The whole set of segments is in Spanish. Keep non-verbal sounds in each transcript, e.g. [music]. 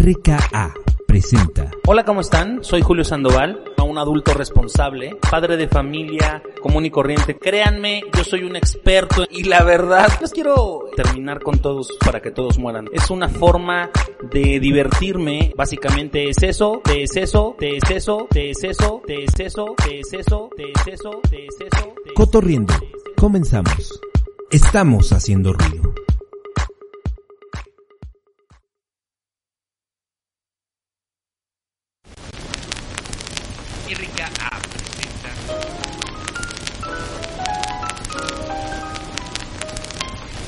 RKA presenta. Hola, ¿cómo están? Soy Julio Sandoval, un adulto responsable, padre de familia, común y corriente. Créanme, yo soy un experto y la verdad, pues quiero terminar con todos para que todos mueran. Es una forma de divertirme, básicamente es eso, te es eso, te es eso, te es eso, te es eso, te es eso, te es eso, te es eso. Cotorriendo. Comenzamos. Estamos haciendo ruido.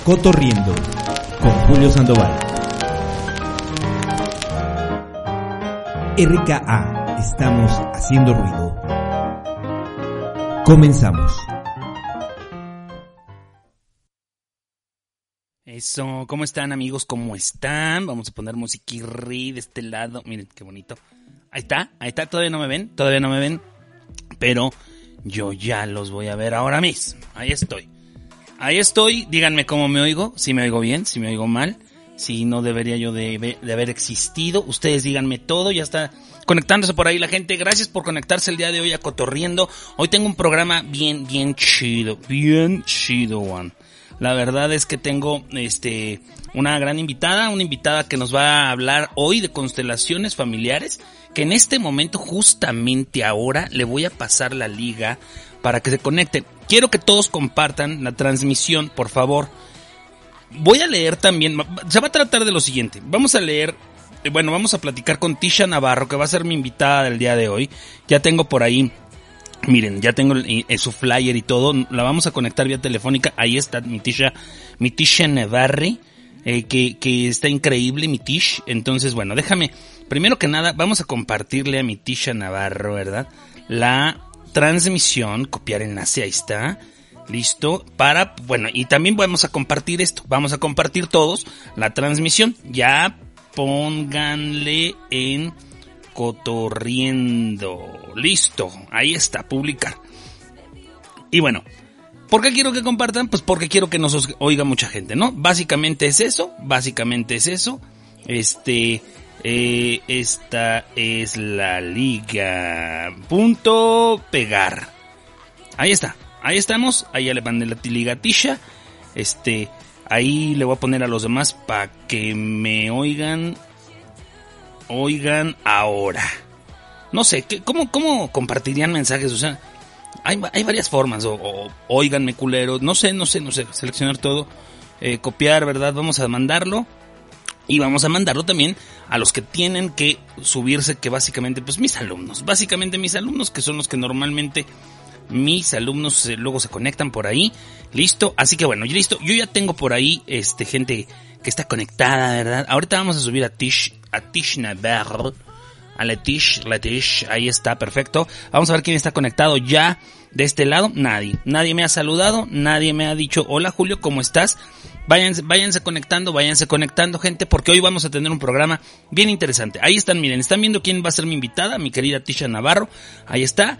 Cotorriendo con Julio Sandoval. RKA, estamos haciendo ruido. Comenzamos. Eso, ¿cómo están amigos? ¿Cómo están? Vamos a poner musiquirri de este lado. Miren, qué bonito. Ahí está, ahí está, todavía no me ven, todavía no me ven. Pero yo ya los voy a ver ahora mismo. Ahí estoy. Ahí estoy, díganme cómo me oigo, si me oigo bien, si me oigo mal, si no debería yo de, haber existido. Ustedes díganme todo, ya está conectándose por ahí la gente. Gracias por conectarse el día de hoy a Cotorriendo. Hoy tengo un programa bien, bien chido, bien chido, Juan. La verdad es que tengo este una gran invitada, una invitada que nos va a hablar hoy de constelaciones familiares, que en este momento justamente ahora le voy a pasar la liga para que se conecten. Quiero que todos compartan la transmisión, por favor. Voy a leer también, se va a tratar de lo siguiente. Vamos a leer, eh, bueno, vamos a platicar con Tisha Navarro, que va a ser mi invitada del día de hoy. Ya tengo por ahí, miren, ya tengo su flyer y todo. La vamos a conectar vía telefónica. Ahí está mi Tisha, mi Tisha Navarri, eh, que, que está increíble, mi Tish. Entonces, bueno, déjame, primero que nada, vamos a compartirle a mi Tisha Navarro, ¿verdad? La transmisión, copiar enlace, ahí está. Listo. Para, bueno, y también vamos a compartir esto. Vamos a compartir todos la transmisión. Ya pónganle en cotorriendo. Listo. Ahí está, publicar. Y bueno, ¿por qué quiero que compartan? Pues porque quiero que nos oiga mucha gente, ¿no? Básicamente es eso. Básicamente es eso. Este, eh, esta es la liga. Punto pegar. Ahí está. Ahí estamos. Ahí ya le mandé la ligatisha. Este. Ahí le voy a poner a los demás para que me oigan. Oigan ahora. No sé, ¿cómo, cómo compartirían mensajes? O sea, hay, hay varias formas. O, o, oiganme culero. No sé, no sé, no sé. Seleccionar todo. Eh, copiar, ¿verdad? Vamos a mandarlo. Y vamos a mandarlo también a los que tienen que subirse, que básicamente, pues mis alumnos, básicamente mis alumnos, que son los que normalmente mis alumnos eh, luego se conectan por ahí. Listo, así que bueno, listo. Yo ya tengo por ahí este gente que está conectada, ¿verdad? Ahorita vamos a subir a Tish, a Tish Navarro, a Letish, Letish, ahí está, perfecto. Vamos a ver quién está conectado ya de este lado. Nadie, nadie me ha saludado, nadie me ha dicho, hola Julio, ¿cómo estás? Váyanse, váyanse conectando, váyanse conectando, gente, porque hoy vamos a tener un programa bien interesante. Ahí están, miren, están viendo quién va a ser mi invitada, mi querida Tisha Navarro. Ahí está.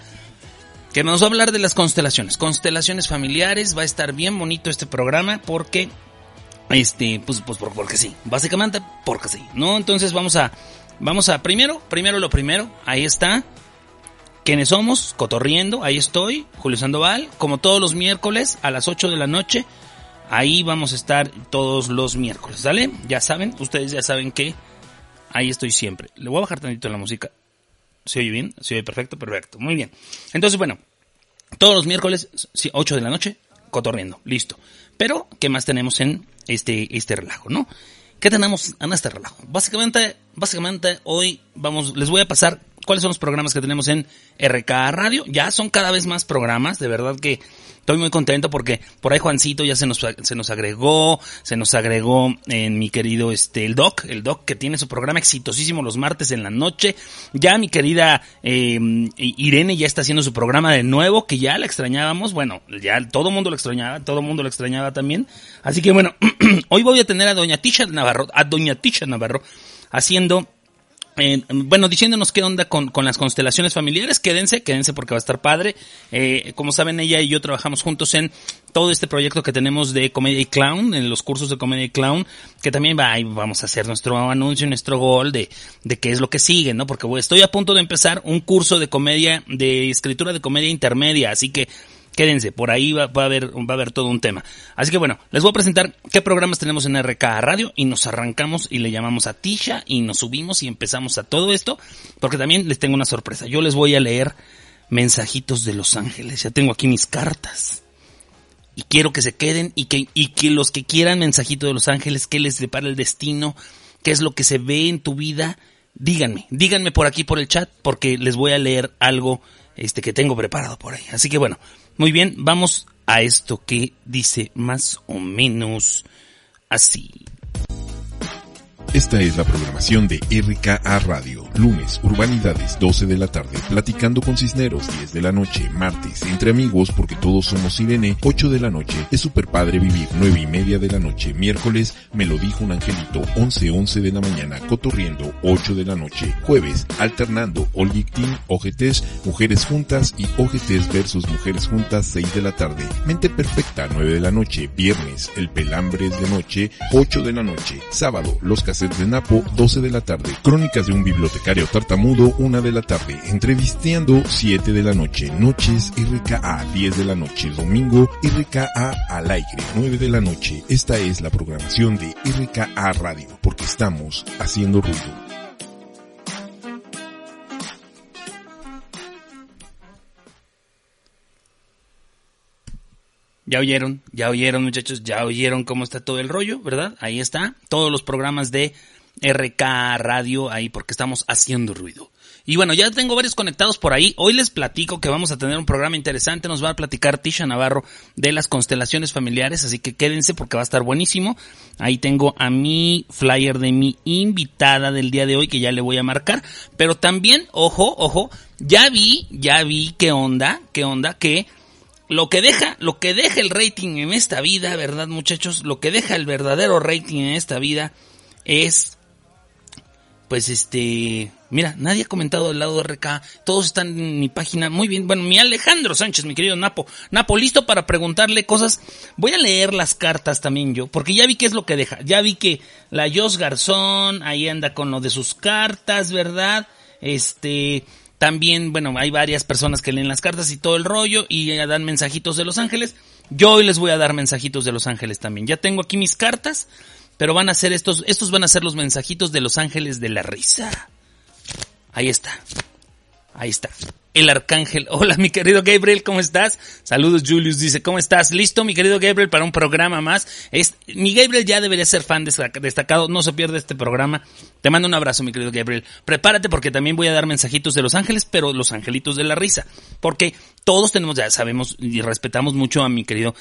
Que nos va a hablar de las constelaciones. Constelaciones familiares. Va a estar bien bonito este programa porque. Este, pues, pues porque sí. Básicamente porque sí. ¿No? Entonces vamos a. Vamos a. Primero, primero lo primero. Ahí está. ¿Quiénes somos? Cotorriendo. Ahí estoy. Julio Sandoval. Como todos los miércoles a las 8 de la noche Ahí vamos a estar todos los miércoles, ¿sale? Ya saben, ustedes ya saben que ahí estoy siempre. Le voy a bajar tantito la música. ¿Se oye bien? ¿Se oye perfecto? Perfecto. Muy bien. Entonces, bueno, todos los miércoles, 8 de la noche, cotorriendo. Listo. Pero, ¿qué más tenemos en este, este relajo, no? ¿Qué tenemos en este relajo? Básicamente, básicamente hoy vamos, les voy a pasar cuáles son los programas que tenemos en RK Radio. Ya son cada vez más programas, de verdad que estoy muy contento porque por ahí Juancito ya se nos, se nos agregó, se nos agregó en mi querido este el Doc, el Doc que tiene su programa exitosísimo los martes en la noche. Ya mi querida eh, Irene ya está haciendo su programa de nuevo, que ya la extrañábamos. Bueno, ya todo mundo lo extrañaba, todo mundo lo extrañaba también. Así que bueno, [clears throat] hoy voy a tener a Doña Tisha Navarro, a Doña Tisha Navarro haciendo eh, bueno, diciéndonos qué onda con, con, las constelaciones familiares, quédense, quédense porque va a estar padre. Eh, como saben, ella y yo trabajamos juntos en todo este proyecto que tenemos de comedia y clown, en los cursos de comedia y clown, que también va, vamos a hacer nuestro anuncio, nuestro gol de, de qué es lo que sigue, ¿no? Porque estoy a punto de empezar un curso de comedia, de escritura de comedia intermedia, así que Quédense, por ahí va, a haber, va a haber todo un tema. Así que bueno, les voy a presentar qué programas tenemos en RK Radio y nos arrancamos y le llamamos a Tisha y nos subimos y empezamos a todo esto, porque también les tengo una sorpresa. Yo les voy a leer mensajitos de Los Ángeles. Ya tengo aquí mis cartas. Y quiero que se queden y que, y que los que quieran mensajito de Los Ángeles, qué les depara el destino, qué es lo que se ve en tu vida, díganme, díganme por aquí por el chat, porque les voy a leer algo este que tengo preparado por ahí. Así que bueno, muy bien, vamos a esto que dice más o menos así. Esta es la programación de RKA Radio. Lunes, Urbanidades, 12 de la tarde. Platicando con Cisneros, 10 de la noche. Martes, Entre Amigos, porque todos somos Irene, 8 de la noche. Es super padre vivir, 9 y media de la noche. Miércoles, Me lo dijo un angelito, 11, 11 de la mañana. Cotorriendo, 8 de la noche. Jueves, Alternando, All Team, OGTs, Mujeres Juntas y OGTs versus Mujeres Juntas, 6 de la tarde. Mente Perfecta, 9 de la noche. Viernes, El Pelambres de Noche, 8 de la noche. Sábado, Los Caseros de Napo, 12 de la tarde. Crónicas de un bibliotecario tartamudo, 1 de la tarde. Entrevisteando, 7 de la noche. Noches RKA, 10 de la noche. Domingo, RKA al aire, 9 de la noche. Esta es la programación de RKA Radio, porque estamos haciendo ruido. Ya oyeron, ya oyeron muchachos, ya oyeron cómo está todo el rollo, ¿verdad? Ahí está, todos los programas de RK Radio ahí porque estamos haciendo ruido. Y bueno, ya tengo varios conectados por ahí. Hoy les platico que vamos a tener un programa interesante. Nos va a platicar Tisha Navarro de las constelaciones familiares, así que quédense porque va a estar buenísimo. Ahí tengo a mi flyer de mi invitada del día de hoy que ya le voy a marcar. Pero también, ojo, ojo, ya vi, ya vi qué onda, qué onda, que lo que deja, lo que deja el rating en esta vida, ¿verdad, muchachos? Lo que deja el verdadero rating en esta vida es, pues este, mira, nadie ha comentado del lado de RK, todos están en mi página, muy bien, bueno, mi Alejandro Sánchez, mi querido Napo, Napo, listo para preguntarle cosas, voy a leer las cartas también yo, porque ya vi qué es lo que deja, ya vi que la Jos Garzón, ahí anda con lo de sus cartas, ¿verdad? Este, también, bueno, hay varias personas que leen las cartas y todo el rollo y dan mensajitos de Los Ángeles. Yo hoy les voy a dar mensajitos de Los Ángeles también. Ya tengo aquí mis cartas, pero van a ser estos, estos van a ser los mensajitos de Los Ángeles de la risa. Ahí está. Ahí está el arcángel. [laughs] Hola, mi querido Gabriel, ¿cómo estás? Saludos, Julius dice, ¿cómo estás? ¿Listo, mi querido Gabriel, para un programa más? Es, mi Gabriel ya debería ser fan destacado, no se pierde este programa. Te mando un abrazo, mi querido Gabriel. Prepárate porque también voy a dar mensajitos de los ángeles, pero los angelitos de la risa. Porque todos tenemos, ya sabemos y respetamos mucho a mi querido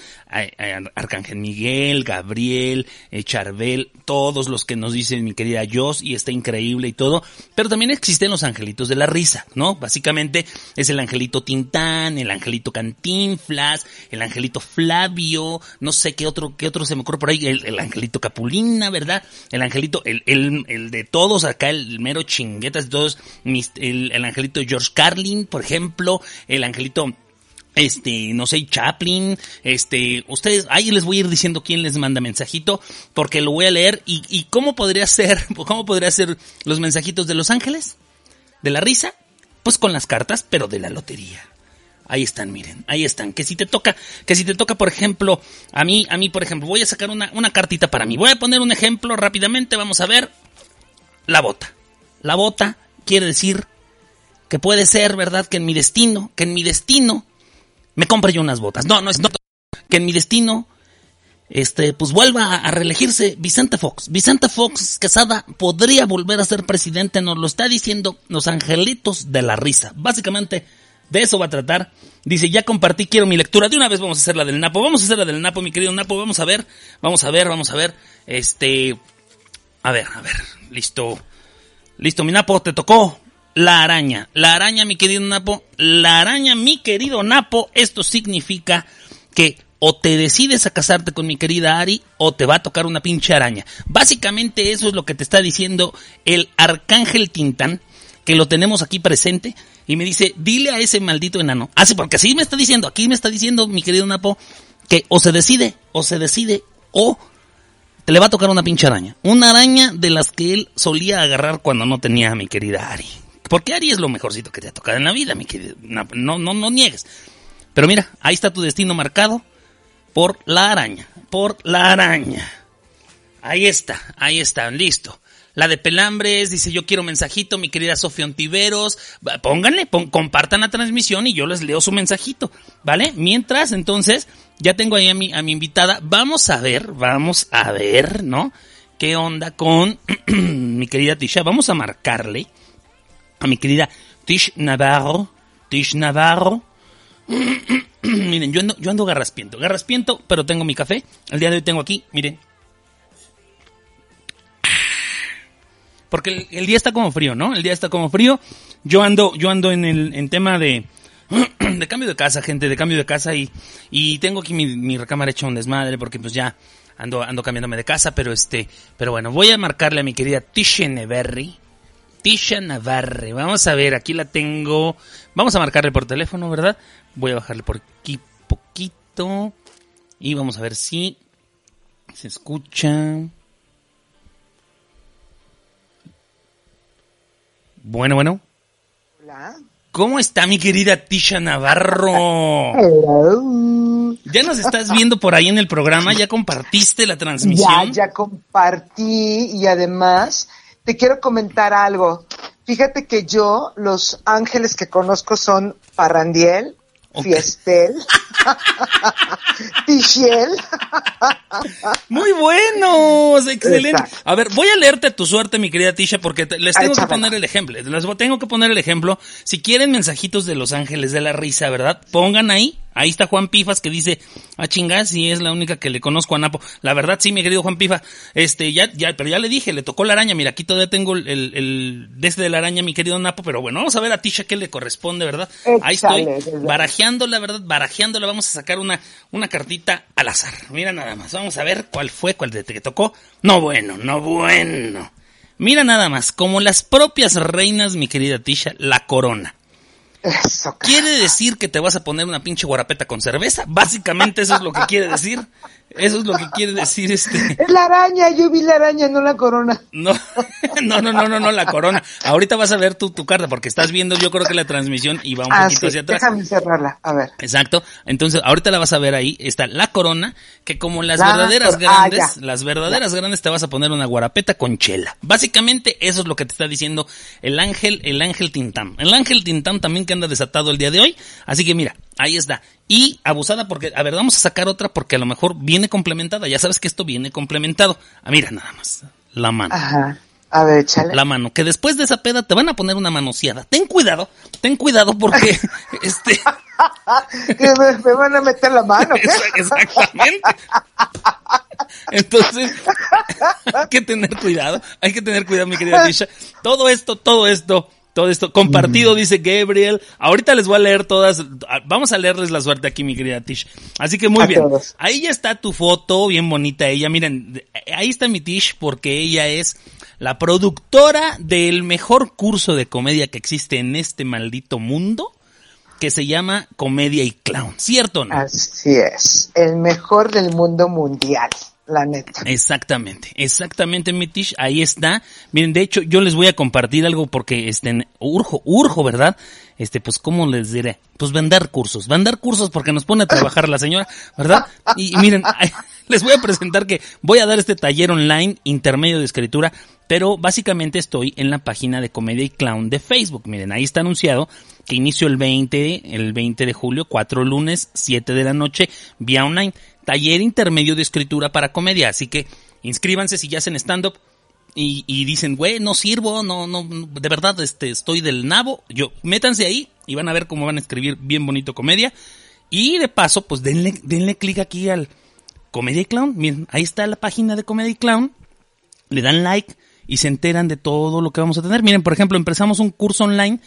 Arcángel Miguel, Gabriel, eh, Charbel, todos los que nos dicen mi querida Jos y está increíble y todo. Pero también existen los angelitos de la risa, ¿no? Básicamente es el angelito Tintán, el angelito Cantinflas, el angelito Flavio, no sé qué otro, qué otro se me ocurre por ahí, el, angelito Capulina, ¿verdad? El angelito, el, el, el, de todos acá, el mero chinguetas de todos, el, el angelito George Carlin, por ejemplo, el angelito este, no sé, Chaplin, este, ustedes, ahí les voy a ir diciendo quién les manda mensajito, porque lo voy a leer, y, y cómo podría ser, [laughs] cómo podría ser los mensajitos de Los Ángeles, de la risa, pues con las cartas, pero de la lotería. Ahí están, miren, ahí están. Que si te toca, que si te toca, por ejemplo, a mí, a mí, por ejemplo, voy a sacar una, una cartita para mí. Voy a poner un ejemplo rápidamente, vamos a ver. La bota. La bota quiere decir que puede ser, ¿verdad? Que en mi destino, que en mi destino me compre yo unas botas. No, no es no, que en mi destino este, pues vuelva a, reelegirse Vicente Fox. Vicente Fox Quesada podría volver a ser presidente, nos lo está diciendo los angelitos de la risa. Básicamente, de eso va a tratar. Dice, ya compartí, quiero mi lectura. De una vez vamos a hacer la del Napo. Vamos a hacer la del Napo, mi querido Napo. Vamos a ver, vamos a ver, vamos a ver. Este, a ver, a ver, listo. Listo, mi Napo, te tocó la araña. La araña, mi querido Napo. La araña, mi querido Napo. Esto significa que o te decides a casarte con mi querida Ari o te va a tocar una pinche araña. Básicamente eso es lo que te está diciendo el arcángel Tintán, que lo tenemos aquí presente, y me dice, dile a ese maldito enano. Así, ah, porque así me está diciendo, aquí me está diciendo mi querido Napo, que o se decide, o se decide, o te le va a tocar una pinche araña. Una araña de las que él solía agarrar cuando no tenía a mi querida Ari. Porque Ari es lo mejorcito que te ha tocado en la vida, mi querido. No, no, no niegues. Pero mira, ahí está tu destino marcado por la araña, por la araña. Ahí está, ahí está, listo. La de Pelambres dice, yo quiero mensajito, mi querida Sofía Ontiveros. Pónganle, compartan la transmisión y yo les leo su mensajito, ¿vale? Mientras, entonces, ya tengo ahí a mi, a mi invitada. Vamos a ver, vamos a ver, ¿no? ¿Qué onda con [clears throat] mi querida Tisha? Vamos a marcarle a mi querida Tish Navarro. Tish Navarro. [clears throat] miren, yo ando, yo ando garraspiento, garraspiento, pero tengo mi café. El día de hoy tengo aquí, miren. Porque el, día está como frío, ¿no? El día está como frío. Yo ando, yo ando en el en tema de, [clears throat] de cambio de casa, gente, de cambio de casa y, y tengo aquí mi, mi recámara hecha un desmadre porque pues ya ando, ando cambiándome de casa, pero este, pero bueno, voy a marcarle a mi querida Tisha Neverry. Tisha Navarre. Vamos a ver, aquí la tengo. Vamos a marcarle por teléfono, ¿verdad? Voy a bajarle por aquí poquito. Y vamos a ver si se escucha. Bueno, bueno. Hola. ¿Cómo está mi querida Tisha Navarro? ¿Ya nos estás viendo por ahí en el programa? ¿Ya compartiste la transmisión? Ya, ya compartí y además te quiero comentar algo. Fíjate que yo, los ángeles que conozco son Parrandiel, Fiestel, [laughs] Tichiel. Muy buenos, excelente. A ver, voy a leerte tu suerte, mi querida Tisha, porque les tengo que poner el ejemplo. Les tengo que poner el ejemplo. Si quieren mensajitos de los ángeles de la risa, ¿verdad? Pongan ahí Ahí está Juan Pifas que dice, ah chingas, si es la única que le conozco a Napo. La verdad sí, mi querido Juan Pifa, este, ya, ya, pero ya le dije, le tocó la araña, mira, aquí todavía tengo el, el, desde de la araña, mi querido Napo, pero bueno, vamos a ver a Tisha qué le corresponde, ¿verdad? Ahí estoy, barajeando la verdad, barajeándola, vamos a sacar una, una cartita al azar. Mira nada más, vamos a ver cuál fue, cuál te tocó. No bueno, no bueno. Mira nada más, como las propias reinas, mi querida Tisha, la corona. ¿Quiere decir que te vas a poner una pinche guarapeta con cerveza? Básicamente eso es lo que quiere decir. Eso es lo que quiere decir este. Es la araña, yo vi la araña, no la corona. No, [laughs] no, no, no, no, no la corona. Ahorita vas a ver tu, tu carta, porque estás viendo, yo creo que la transmisión y va un ah, poquito hacia atrás. Déjame cerrarla, a ver. Exacto. Entonces, ahorita la vas a ver ahí. Está la corona, que como las verdaderas ah, grandes, las verdaderas grandes te vas a poner una guarapeta con chela. Básicamente, eso es lo que te está diciendo el ángel, el ángel Tintán. El ángel Tintán también que anda desatado el día de hoy. Así que mira, ahí está. Y abusada porque, a ver, vamos a sacar otra porque a lo mejor viene complementada. Ya sabes que esto viene complementado. Ah, mira, nada más. La mano. Ajá. A ver, échale. La mano. Que después de esa peda te van a poner una manoseada. Ten cuidado, ten cuidado porque, [laughs] este. [laughs] que me, van a meter la mano. Exactamente. Entonces, [laughs] hay que tener cuidado. Hay que tener cuidado, mi querida Tisha. Todo esto, todo esto todo esto compartido, mm. dice Gabriel. Ahorita les voy a leer todas. Vamos a leerles la suerte aquí, mi querida Tish. Así que muy bien. Ahí ya está tu foto, bien bonita ella. Miren, ahí está mi Tish porque ella es la productora del mejor curso de comedia que existe en este maldito mundo que se llama Comedia y Clown, ¿cierto o no? Así es, el mejor del mundo mundial Exactamente, exactamente, Mitish, ahí está. Miren, de hecho, yo les voy a compartir algo porque, este, urjo, urjo, ¿verdad? Este, pues, ¿cómo les diré? Pues vender cursos, vender cursos porque nos pone a trabajar la señora, ¿verdad? Y, miren, [laughs] les voy a presentar que voy a dar este taller online intermedio de escritura, pero básicamente estoy en la página de Comedia y Clown de Facebook. Miren, ahí está anunciado que inicio el 20, el 20 de julio, cuatro lunes, 7 de la noche, vía online taller intermedio de escritura para comedia. Así que inscríbanse si ya hacen stand-up y, y, dicen, güey, no sirvo, no, no, de verdad, este, estoy del nabo. Yo, métanse ahí y van a ver cómo van a escribir bien bonito comedia. Y de paso, pues denle, denle clic aquí al Comedy Clown. Miren, ahí está la página de Comedy Clown. Le dan like y se enteran de todo lo que vamos a tener. Miren, por ejemplo, empezamos un curso online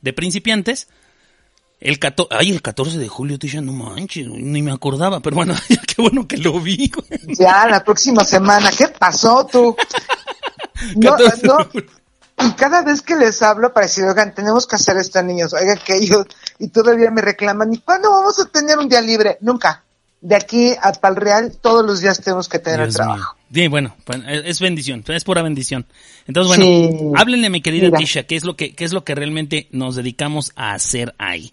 de principiantes El 14, ay, el 14 de julio, Tisha, no manches, ni me acordaba, pero bueno, [laughs] qué bueno que lo vi. güey. Ya, la próxima semana. ¿Qué pasó tú? No, 14 no. de julio. Y cada vez que les hablo para decir, oigan, tenemos que hacer esto, niños, oigan, que ellos, y todavía me reclaman, ¿y cuándo vamos a tener un día libre? Nunca. De aquí a Pal Real, todos los días tenemos que tener el trabajo. mío. Sí, bueno, pues, es bendición, es pura bendición. Entonces, bueno, Sí. háblenle, mi querida Mira. Tisha, qué es lo que, qué es lo que realmente nos dedicamos a hacer ahí.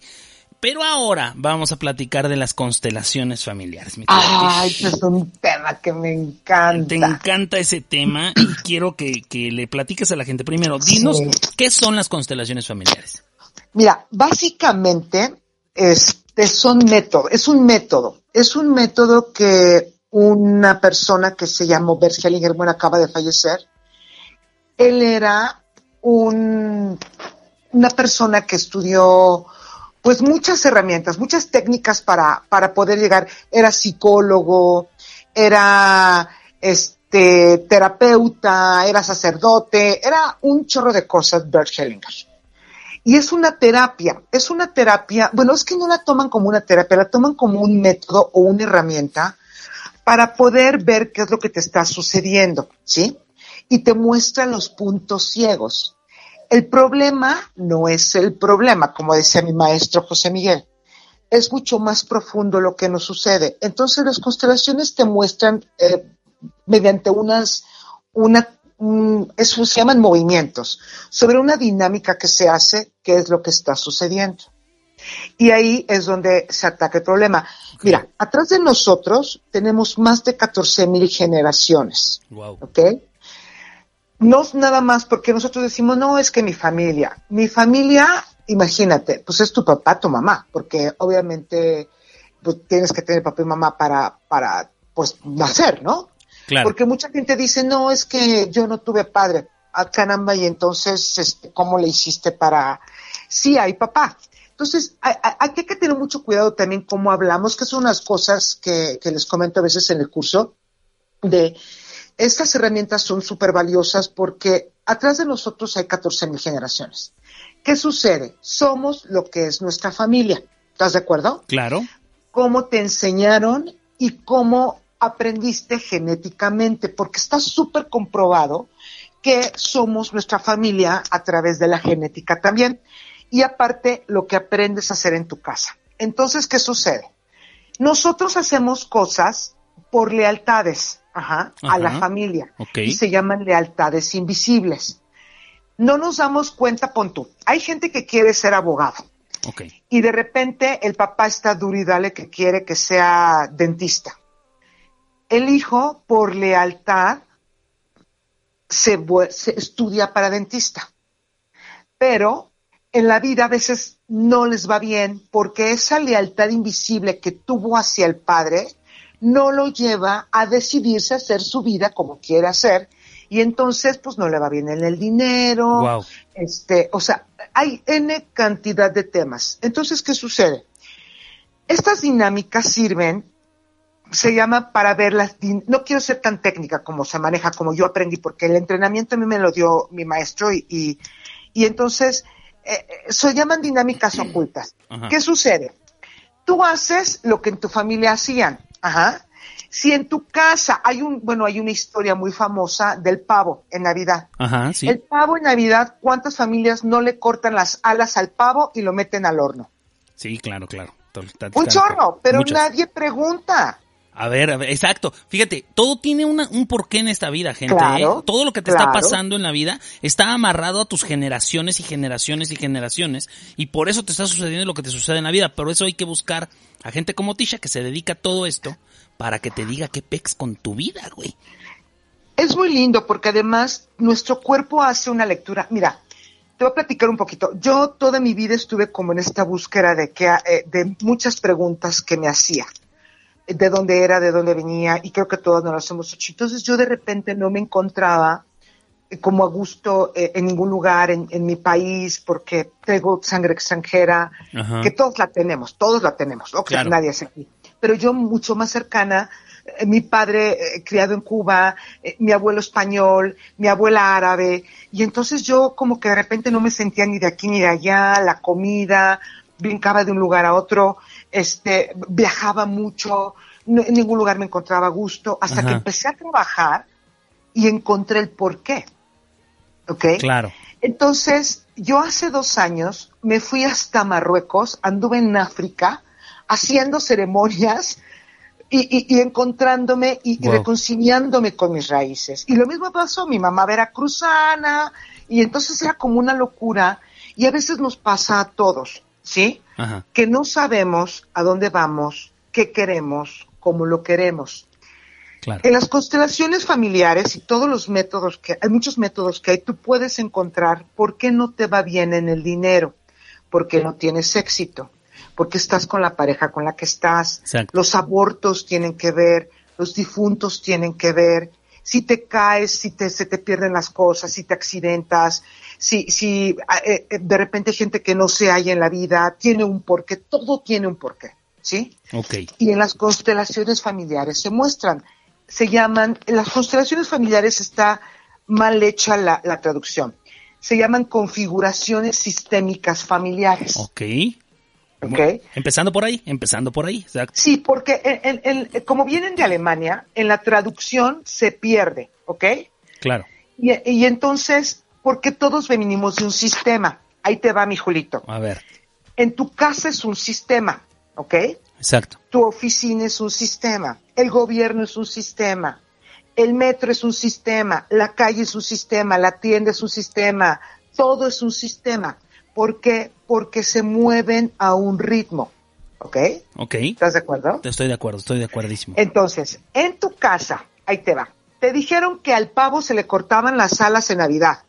Pero ahora vamos a platicar de las constelaciones familiares, mi Ay, Tisha. ese es un tema que me encanta. Te encanta ese tema y [clears throat] quiero que, que le platiques a la gente. Primero, dinos Sí. qué son las constelaciones familiares. Mira, básicamente este son método, es un método, es un método que una persona que se llamó Bert Hellinger, bueno, acaba de fallecer. Él era un, una persona que estudió pues muchas herramientas, muchas técnicas para, para poder llegar. Era psicólogo, era este terapeuta, era sacerdote, era un chorro de cosas Bert Hellinger. Y es una terapia, es una terapia, bueno, es que no la toman como una terapia, la toman como un método o una herramienta para poder ver qué es lo que te está sucediendo, ¿sí? Y te muestran los puntos ciegos. El problema no es el problema, como decía mi maestro José Miguel. Es mucho más profundo lo que nos sucede. Entonces las constelaciones te muestran eh, mediante unas, una, un- eso se llaman movimientos, sobre una dinámica que se hace, qué es lo que está sucediendo. Y ahí es donde se ataca el problema. Mira, atrás de nosotros tenemos más de 14 mil generaciones. Wow. ¿ok? No es nada más porque nosotros decimos, no, es que mi familia, mi familia, imagínate, pues es tu papá, tu mamá, porque obviamente pues, tienes que tener papá y mamá para, para, pues, nacer, ¿no? Claro. Porque mucha gente dice, no, es que yo no tuve padre. Ah, caramba, y entonces, este, ¿cómo le hiciste para...? Sí, hay papá. Entonces, hay, hay- hay que tener mucho cuidado también cómo hablamos, que son unas cosas que, que les comento a veces en el curso, de estas herramientas son súper valiosas porque atrás de nosotros hay 14 mil generaciones. ¿Qué sucede? Somos lo que es nuestra familia. ¿Estás de acuerdo? Claro. cómo te enseñaron y cómo aprendiste genéticamente, porque está súper comprobado que somos nuestra familia a través de la genética también. Y aparte, lo que aprendes a hacer en tu casa. Entonces, ¿qué sucede? Nosotros hacemos cosas por lealtades ajá, a la familia Ok. y se llaman lealtades invisibles. No nos damos cuenta, pon tú. Hay gente que quiere ser abogado Ok. y de repente el papá está duro y dale que quiere que sea dentista. El hijo, por lealtad, se, estudia para dentista. Pero en la vida a veces no les va bien porque esa lealtad invisible que tuvo hacia el padre no lo lleva a decidirse a hacer su vida como quiere hacer y entonces pues no le va bien en el dinero, Wow. este, o sea, hay N cantidad de temas. Entonces, ¿qué sucede? Estas dinámicas sirven, se llama para ver las, din- no quiero ser tan técnica como se maneja, como yo aprendí, porque el entrenamiento a mí me lo dio mi maestro y, y, y entonces eh, eh, se llaman dinámicas ocultas. Ajá. ¿Qué sucede? Tú haces lo que en tu familia hacían. Ajá. Si en tu casa hay un, bueno, hay una historia muy famosa del pavo en Navidad. Ajá, sí. El pavo en Navidad, ¿cuántas familias no le cortan las alas al pavo y lo meten al horno? Sí, claro, claro. Un chorro, pero muchas. nadie pregunta. A ver, a ver, exacto. Fíjate, todo tiene una- un porqué en esta vida, gente. Claro, ¿eh? Todo lo que te está pasando en la vida está amarrado a tus generaciones y generaciones y generaciones. Y por eso te está sucediendo lo que te sucede en la vida. Por eso hay que buscar a gente como Tisha que se dedica a todo esto para que te diga qué pex con tu vida, güey. Es muy lindo porque además nuestro cuerpo hace una lectura. Mira, te voy a platicar un poquito. Yo toda mi vida estuve como en esta búsqueda de que eh, de muchas preguntas que me hacía. De dónde era, de dónde venía, y creo que todos nos las hemos hecho. Entonces yo de repente no me encontraba eh, como a gusto eh, en ningún lugar en, en mi país porque tengo sangre extranjera, Ajá. que todos la tenemos, todos la tenemos, o que Claro. nadie es aquí. Pero yo mucho más cercana, eh, mi padre eh, criado en Cuba, mi abuelo español, mi abuela árabe, y entonces yo como que de repente no me sentía ni de aquí ni de allá, la comida, brincaba de un lugar a otro, este, viajaba mucho, no- en ningún lugar me encontraba gusto, hasta Ajá. que empecé a trabajar y encontré el por qué. ¿Ok? Claro. Entonces, yo hace dos años me fui hasta Marruecos, anduve en África haciendo ceremonias y, y- y encontrándome y, y reconciliándome con mis raíces. Y lo mismo pasó, mi mamá veracruzana, y entonces era como una locura, y a veces nos pasa a todos, ¿sí? Ajá. Que no sabemos a dónde vamos, qué queremos, cómo lo queremos. Claro. En las constelaciones familiares y todos los métodos que hay muchos métodos que hay, tú puedes encontrar por qué no te va bien en el dinero, por qué no tienes éxito, por qué estás con la pareja con la que estás. Exacto. Los abortos tienen que ver, los difuntos tienen que ver, si te caes, si te, se te pierden las cosas, si te accidentas, si, si eh, eh, de repente hay gente que no se halla en la vida, tiene un porqué, todo tiene un porqué, ¿sí? Ok. y en las constelaciones familiares se muestran. Se llaman, en las constelaciones familiares está mal hecha la, la traducción. Se llaman configuraciones sistémicas familiares. Ok. ¿Ok? Empezando por ahí, empezando por ahí. Exacto. Sí, porque en- en- en- como vienen de Alemania, en la traducción se pierde, ¿ok? Claro. Y, y entonces, porque todos venimos de un sistema. Ahí te va, mi Julito. A ver. En tu casa es un sistema, ¿ok? Exacto. Tu oficina es un sistema, el gobierno es un sistema, el metro es un sistema, la calle es un sistema, la tienda es un sistema, todo es un sistema. ¿Por qué? Porque se mueven a un ritmo. ¿Ok? Ok. ¿Estás de acuerdo? Estoy de acuerdo, estoy de acuerdísimo. Entonces, en tu casa, ahí te va. Te dijeron que al pavo se le cortaban las alas en Navidad.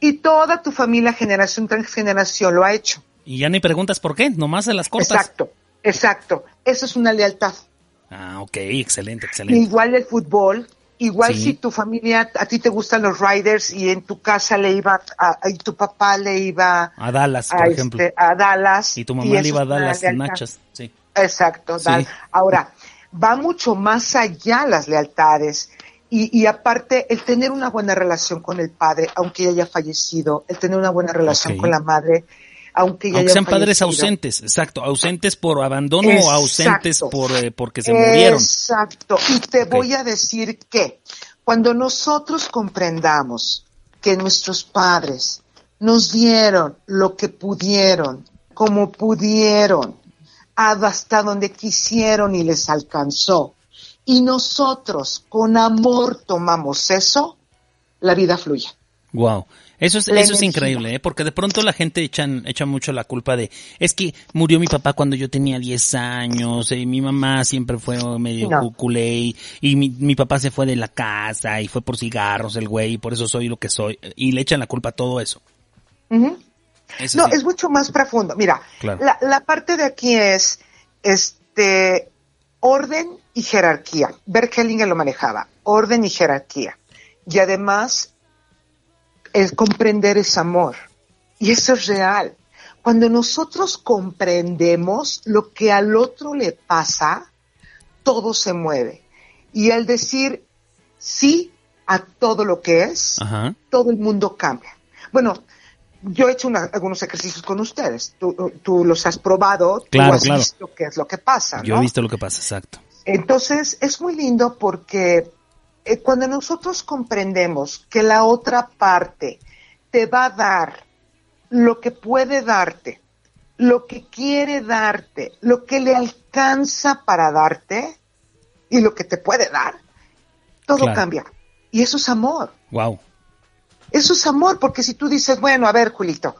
Y toda tu familia, generación tras generación, lo ha hecho. Y ya ni preguntas por qué, nomás se las cortas. Exacto, exacto. Eso es una lealtad. Ah, ok, excelente, excelente. Igual el fútbol, igual Sí. si tu familia, a ti te gustan los riders y en tu casa le iba, a, y tu papá le iba A Dallas, por a, ejemplo. este, a Dallas. y tu mamá le iba a Dallas. Nachas. Sí. Exacto, Sí. Dal. Ahora, va mucho más allá las lealtades. Y, y aparte, el tener una buena relación con el padre, aunque ella haya fallecido, el tener una buena relación con la madre, aunque ella Aunque sean padres ausentes, exacto, ausentes por abandono o ausentes por eh, porque se murieron. Exacto. Y te voy a decir que cuando nosotros comprendamos que nuestros padres nos dieron lo que pudieron, como pudieron, hasta donde quisieron y les alcanzó, y nosotros con amor tomamos eso, la vida fluye. Wow. Eso es, La eso es increíble, ¿eh? porque de pronto la gente echan, echa mucho la culpa de, es que murió mi papá cuando yo tenía 10 años, y mi mamá siempre fue medio No. cuculé, y mi, mi papá se fue de la casa, y fue por cigarros el güey, y por eso soy lo que soy, y le echan la culpa a todo eso. No, sí. es mucho más profundo. Mira, Claro. la, la parte de aquí es este orden y jerarquía. Bert Hellinger lo manejaba, orden y jerarquía. Y además, el comprender es amor. Y eso es real. Cuando nosotros comprendemos lo que al otro le pasa, todo se mueve. Y al decir sí a todo lo que es, Ajá. todo el mundo cambia. Bueno, yo he hecho una- algunos ejercicios con ustedes. Tú, tú los has probado, Claro, tú has claro. visto qué es lo que pasa. Yo he visto lo que pasa, exacto. Entonces, es muy lindo porque eh, cuando nosotros comprendemos que la otra parte te va a dar lo que puede darte, lo que quiere darte, lo que le alcanza para darte y lo que te puede dar, todo Claro. cambia. Y eso es amor. Wow. Eso es amor, porque si tú dices, bueno, a ver, Julito,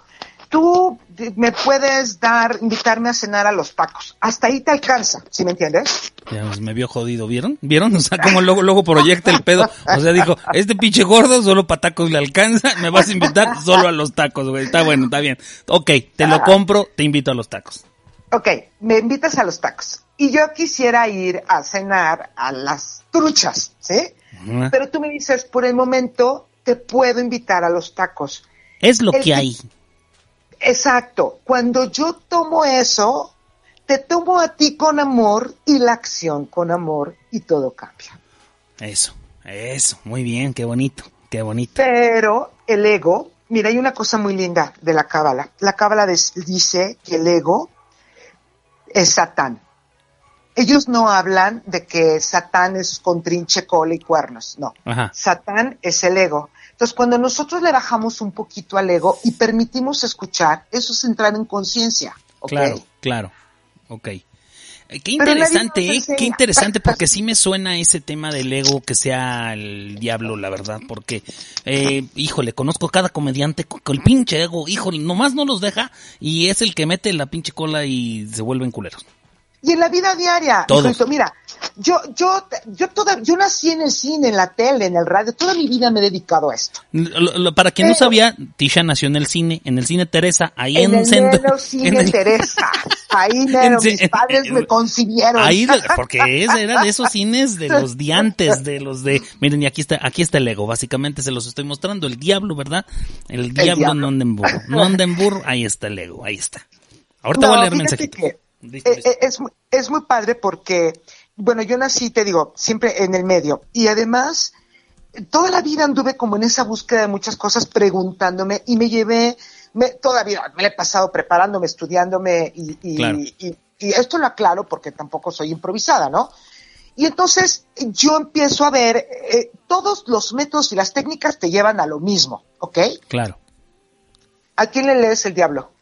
tú me puedes dar, invitarme a cenar a los tacos. Hasta ahí te alcanza, ¿sí me entiendes? Ya pues, me vio jodido, ¿vieron? ¿Vieron? [laughs] O sea, como luego, luego proyecta el pedo. O sea, dijo, este pinche gordo solo para tacos le alcanza, me vas a invitar solo a los tacos, güey. Está bueno, está bien. Ok, te lo compro, te invito a los tacos. Ok, me invitas a los tacos. Y yo quisiera ir a cenar a las truchas, ¿sí? Pero tú me dices, por el momento te puedo invitar a los tacos. Es lo el que que- hay. Exacto. Cuando yo tomo eso, te tomo a ti con amor y la acción con amor y todo cambia. Eso, eso. Muy bien, qué bonito, qué bonito. Pero el ego Mira, hay una cosa muy linda de la cábala. La cábala dice que el ego es Satán. Ellos no hablan de que Satán es con trinche, cola y cuernos, no. Ajá. Satán es el ego. Entonces, cuando nosotros le bajamos un poquito al ego y permitimos escuchar, eso es entrar en conciencia. Claro, claro. Ok. Eh, Qué Pero nadie interesante, ¿eh? Qué interesante, [laughs] porque sí me suena ese tema del ego que sea el diablo, la verdad, porque, eh, híjole, conozco cada comediante con, con el pinche ego, híjole, nomás no los deja y es el que mete la pinche cola y se vuelven culeros. Y en la vida diaria, Todos. hijito, mira, yo, yo, yo toda, yo nací en el cine, en la tele, en el radio, toda mi vida me he dedicado a esto. Lo- lo- para quien no sabía, Tisha nació en el cine, en el cine Teresa, ahí en, En el mero cine en el- Teresa. Ahí [laughs] mero, en- mis padres en- me concibieron. Ahí, porque ese era de esos cines de los de antes, de los de, miren, y aquí está, aquí está el ego, básicamente se los estoy mostrando, el diablo, ¿verdad? El diablo diablo. Nondenburg. Nondenburg, ahí está el ego, ahí está. Ahorita No, voy a leer mensajito. que, Eh, eh, es, muy- es muy padre porque, bueno, yo nací, te digo, siempre en el medio. Y además, toda la vida anduve como en esa búsqueda de muchas cosas, preguntándome, y me llevé, me, todavía me la he pasado preparándome, estudiándome, y, y, Claro. y- y esto lo aclaro porque tampoco soy improvisada, ¿no? Y entonces yo empiezo a ver, eh, todos los métodos y las técnicas te llevan a lo mismo, ¿ok? Claro. ¿A quién le lees el diablo?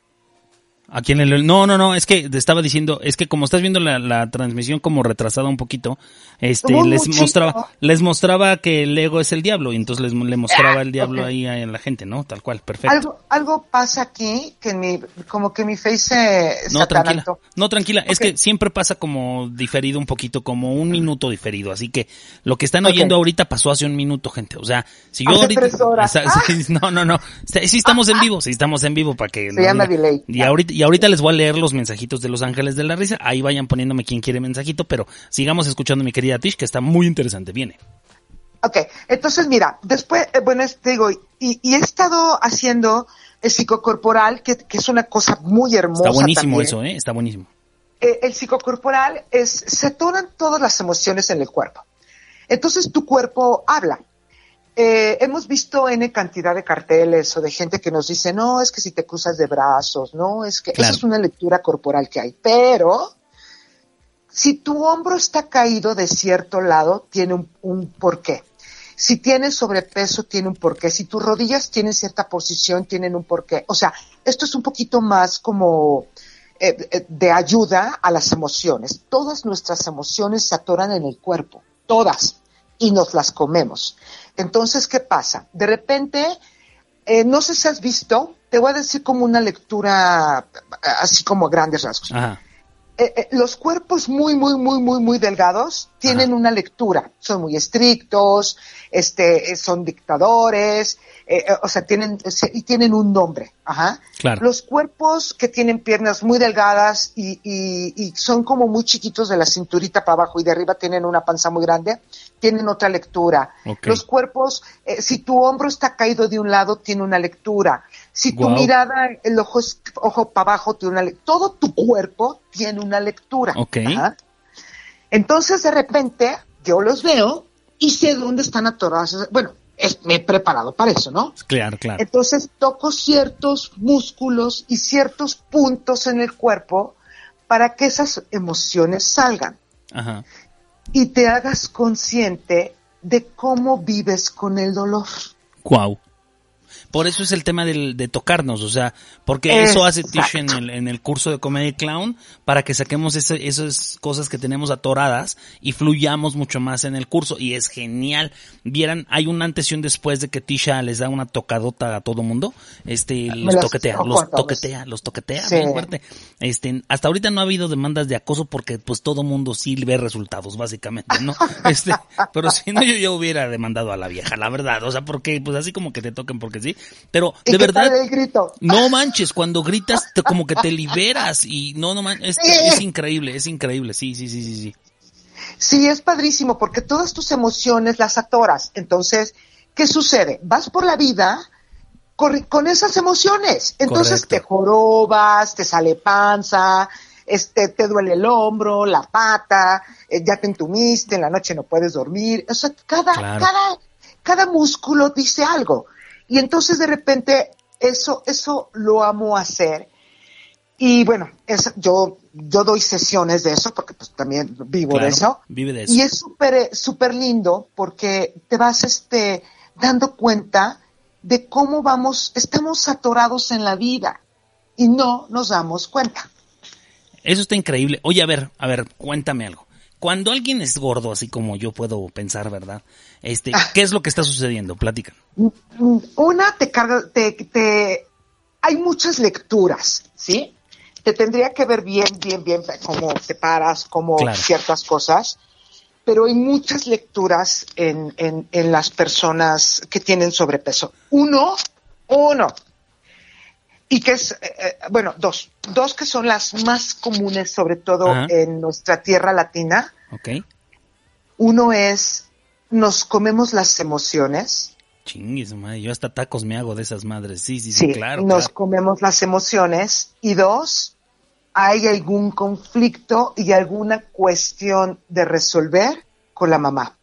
¿A quién le- No, no, no, es que te estaba diciendo, es que como estás viendo la, la transmisión como retrasada un poquito, este, Muy les mostraba, les mostraba que el ego es el diablo, y entonces les, le mostraba Ah, el diablo ok. ahí a la gente, ¿no? Tal cual, perfecto. Algo, algo pasa aquí que mi, como que mi face se, No, tranquila. No, tranquila. Es que siempre pasa como diferido un poquito, como un minuto diferido. Así que lo que están oyendo ahorita pasó hace un minuto, gente. O sea, si yo Hace ahorita. tres horas. Esa- [laughs] sí, no, no, no. Sí estamos en vivo, sí estamos en vivo para que. Se no llama delay. Y ahorita, y ahorita les voy a leer los mensajitos de los ángeles de la risa. Ahí vayan poniéndome quien quiere mensajito, pero sigamos escuchando a mi querida Tish, que está muy interesante. Viene. Ok, entonces mira, después, eh, bueno, te digo, y, y he estado haciendo el psicocorporal, que, que es una cosa muy hermosa. Está buenísimo también. eso, ¿eh? Está buenísimo. Eh, el psicocorporal es, se atoran todas las emociones en el cuerpo. Entonces tu cuerpo habla. Eh, hemos visto N cantidad de carteles o de gente que nos dice, no, es que si te cruzas de brazos, no, es que Claro. esa es una lectura corporal que hay. Pero si tu hombro está caído de cierto lado, tiene un, un porqué. Si tienes sobrepeso, tiene un porqué. Si tus rodillas tienen cierta posición, tienen un porqué. O sea, esto es un poquito más como eh, eh, de ayuda a las emociones. Todas nuestras emociones se atoran en el cuerpo, todas, y nos las comemos. Entonces, ¿qué pasa? De repente, eh, no sé si has visto, te voy a decir como una lectura, eh, así como a grandes rasgos. Ajá. Eh, eh, los cuerpos muy, muy, muy, muy, muy delgados tienen Ajá. una lectura. Son muy estrictos, este, eh, son dictadores, eh, o sea, tienen, se- y tienen un nombre. Ajá. Claro. Los cuerpos que tienen piernas muy delgadas y, y- y son como muy chiquitos de la cinturita para abajo y de arriba tienen una panza muy grande, tienen otra lectura. Los cuerpos, eh, si tu hombro está caído de un lado, tiene una lectura. Si tu mirada, el ojo, es- ojo para abajo, tiene una. Todo tu cuerpo tiene una lectura. Ok. Ajá. Entonces, de repente, yo los veo y sé dónde están atorados. Bueno, es- me he preparado para eso, ¿no? Claro, claro. Entonces toco ciertos músculos y ciertos puntos en el cuerpo para que esas emociones salgan Ajá. y te hagas consciente de cómo vives con el dolor. Guau. Por eso es el tema del, de tocarnos, o sea, porque eso hace. Tish en el, en el curso de Comedy Clown para que saquemos ese- esas cosas que tenemos atoradas y fluyamos mucho más en el curso y es genial. Vieran, hay un antes y un después de que Tisha les da una tocadota a todo mundo, este, los toquetea, los toquetea, los toquetea Sí. bien fuerte. Este, hasta ahorita no ha habido demandas de acoso porque pues todo mundo sí ve resultados, básicamente, ¿no? [laughs] Este, pero si no yo ya hubiera demandado a la vieja, la verdad, o sea, porque pues así como que te toquen porque sí, pero ¿Y de verdad no manches, cuando gritas te- como que te liberas y no no manches, es, Sí. es increíble, es increíble, sí, sí, sí, sí, sí. Sí, es padrísimo porque todas tus emociones las atoras. Entonces, ¿qué sucede? Vas por la vida con, con esas emociones. Entonces Correcto. te jorobas, te sale panza, este, te duele el hombro, la pata, eh, ya te entumiste, en la noche no puedes dormir. O sea, cada, Claro. cada, cada músculo dice algo. Y entonces de repente Eso, eso lo amo hacer. Y bueno, es, yo, yo doy sesiones de eso porque pues también vivo Claro, de eso. vive de eso. Y es súper, eh, súper lindo porque te vas, este, dando cuenta de cómo vamos, estamos atorados en la vida y no nos damos cuenta. Eso está increíble. Oye, a ver, a ver, cuéntame algo. Cuando alguien es gordo, así como yo puedo pensar, ¿verdad? Este, ¿qué es lo que está sucediendo? Platica. Una te carga, te, te, hay muchas lecturas, ¿sí? Te tendría que ver bien, bien, bien cómo te paras, cómo Claro. ciertas cosas, pero hay muchas lecturas en, en, en las personas que tienen sobrepeso. Uno, uno, y que es, eh, eh, bueno, dos, dos que son las más comunes, sobre todo Ajá. en nuestra tierra latina. ¿Ok? Uno es, nos comemos las emociones. Chingues, madre. Yo hasta tacos me hago de esas madres. Sí, sí, sí, Sí, claro. nos claro. comemos las emociones. Y dos, hay algún conflicto y alguna cuestión de resolver con la mamá.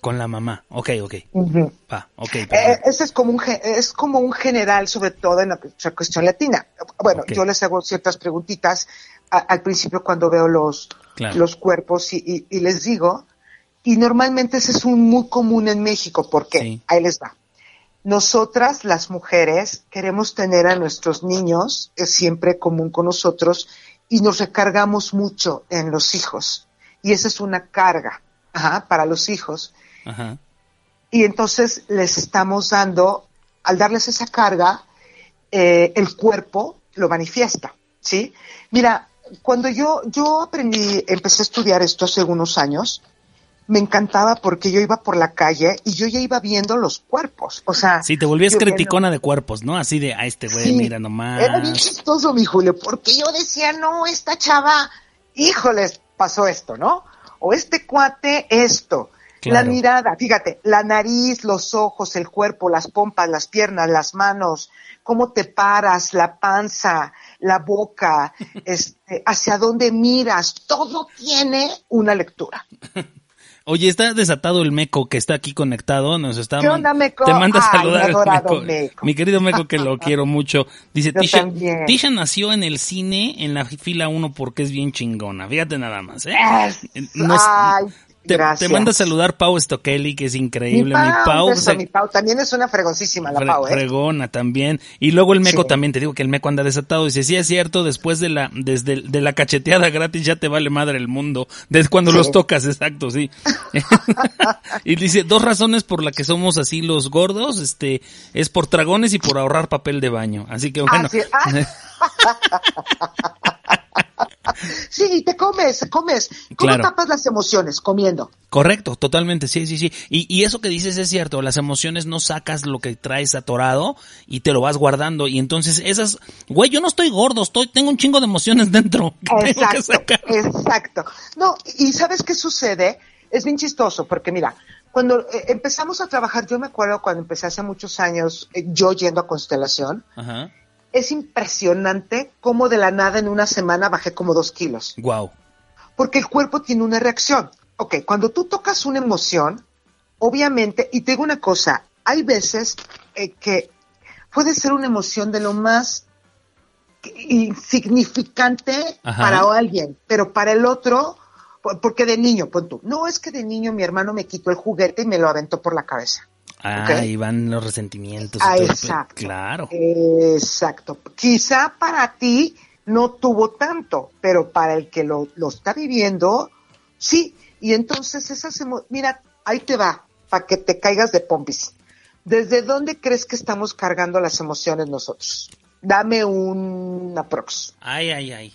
Con la mamá. Ok, ok. Ujú. Va, ok. Eh, perfecto. ese es como un es como un general, sobre todo en la cu- cuestión latina. Bueno, yo les hago ciertas preguntitas a- al principio cuando veo los, Claro. los cuerpos y, y- y les digo, y normalmente ese es un muy común en México, porque Sí. ahí les va. Nosotras, las mujeres, queremos tener a nuestros niños, es siempre común con nosotros, y nos recargamos mucho en los hijos. Y esa es una carga ajá, para los hijos. Ajá. Y entonces les estamos dando, al darles esa carga, eh, el cuerpo lo manifiesta, ¿sí? Mira, cuando yo, yo aprendí, empecé a estudiar esto hace unos años, me encantaba porque yo iba por la calle y yo ya iba viendo los cuerpos, o sea... Sí, te volvías criticona de cuerpos, ¿no? Así de, a este güey, Sí, mira nomás. Era bien chistoso, mi Julio, porque yo decía, no, esta chava, híjoles, pasó esto, ¿no? O este cuate, esto. La mirada, fíjate, la nariz, los ojos, el cuerpo, las pompas, las piernas, las manos, cómo te paras, la panza, la boca, [laughs] este, hacia dónde miras, todo tiene una lectura. [laughs] Oye, está desatado el meco que está aquí conectado, nos está ¿Qué onda, Meco? Te manda a saludar adorado Meco. Mi querido Meco que lo [laughs] quiero mucho. Dice Yo Tisha, también. Tisha nació en el cine en la fila 1 porque es bien chingona. Fíjate nada más, ¿eh? Nos- ay, te, gracias. te manda a saludar Pau Stokely, que es increíble. Mi Pau, Pau, un o beso, sea, mi Pau, también es una fregoncísima la Pau, ¿eh? Fregona también. Y luego el meco Sí. también, te digo que el meco anda desatado. Dice, sí es cierto, después de la, desde de la cacheteada gratis ya te vale madre el mundo. Desde cuando Sí. los tocas, exacto, sí. [laughs] [laughs] y dice, dos razones por las que somos así los gordos, este, es por dragones y por ahorrar papel de baño. Así que bueno. Así-. [laughs] [laughs] Sí, te comes, comes. ¿Cómo Claro. tapas las emociones? Comiendo. Correcto, totalmente, sí, sí, sí. Y, y eso que dices es cierto, las emociones no sacas lo que traes atorado y te lo vas guardando. Y entonces esas, güey, yo no estoy gordo, estoy, tengo un chingo de emociones [laughs] dentro. que tengo que Exacto, exacto. No, y ¿sabes qué sucede? Es bien chistoso, porque mira, cuando eh, empezamos a trabajar, yo me acuerdo cuando empecé hace muchos años, eh, yo yendo a Constelación, Ajá. Es impresionante cómo de la nada en una semana bajé como dos kilos. Wow. porque el cuerpo tiene una reacción. Ok, cuando tú tocas una emoción, obviamente, y te digo una cosa, hay veces eh, que puede ser una emoción de lo más insignificante Ajá. para alguien, pero para el otro, por- porque de niño, pon tú, no es que de niño mi hermano me quitó el juguete y me lo aventó por la cabeza. Ah, ahí van los resentimientos. Ah, todo exacto. Claro. Exacto. Quizá para ti no tuvo tanto, pero para el que lo, lo está viviendo, sí. Y entonces esas mira, ahí te va, para que te caigas de pompis. ¿Desde dónde crees que estamos cargando las emociones nosotros? Dame un aprox. Ay, ay, ay.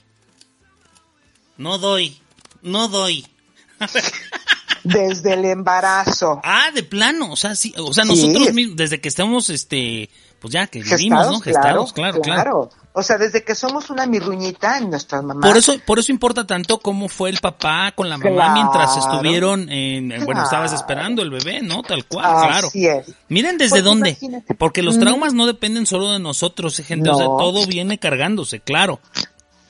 No doy. No doy. [laughs] Desde el embarazo. Ah, de plano, o sea, sí, o sea, Sí. nosotros mismos, desde que estamos, este, pues ya que vivimos, ¿no? Gestados, claro, claro. O sea, desde que somos una mirruñita en nuestras mamás. Por eso, por eso importa tanto cómo fue el papá con la mamá Claro. mientras estuvieron, en, en- bueno, estabas Claro. esperando el bebé, ¿no? Tal cual, claro. Así es. Miren desde dónde, imagínate. porque los Mm. traumas no dependen solo de nosotros, eh, gente, o sea, No. todo viene cargándose, claro.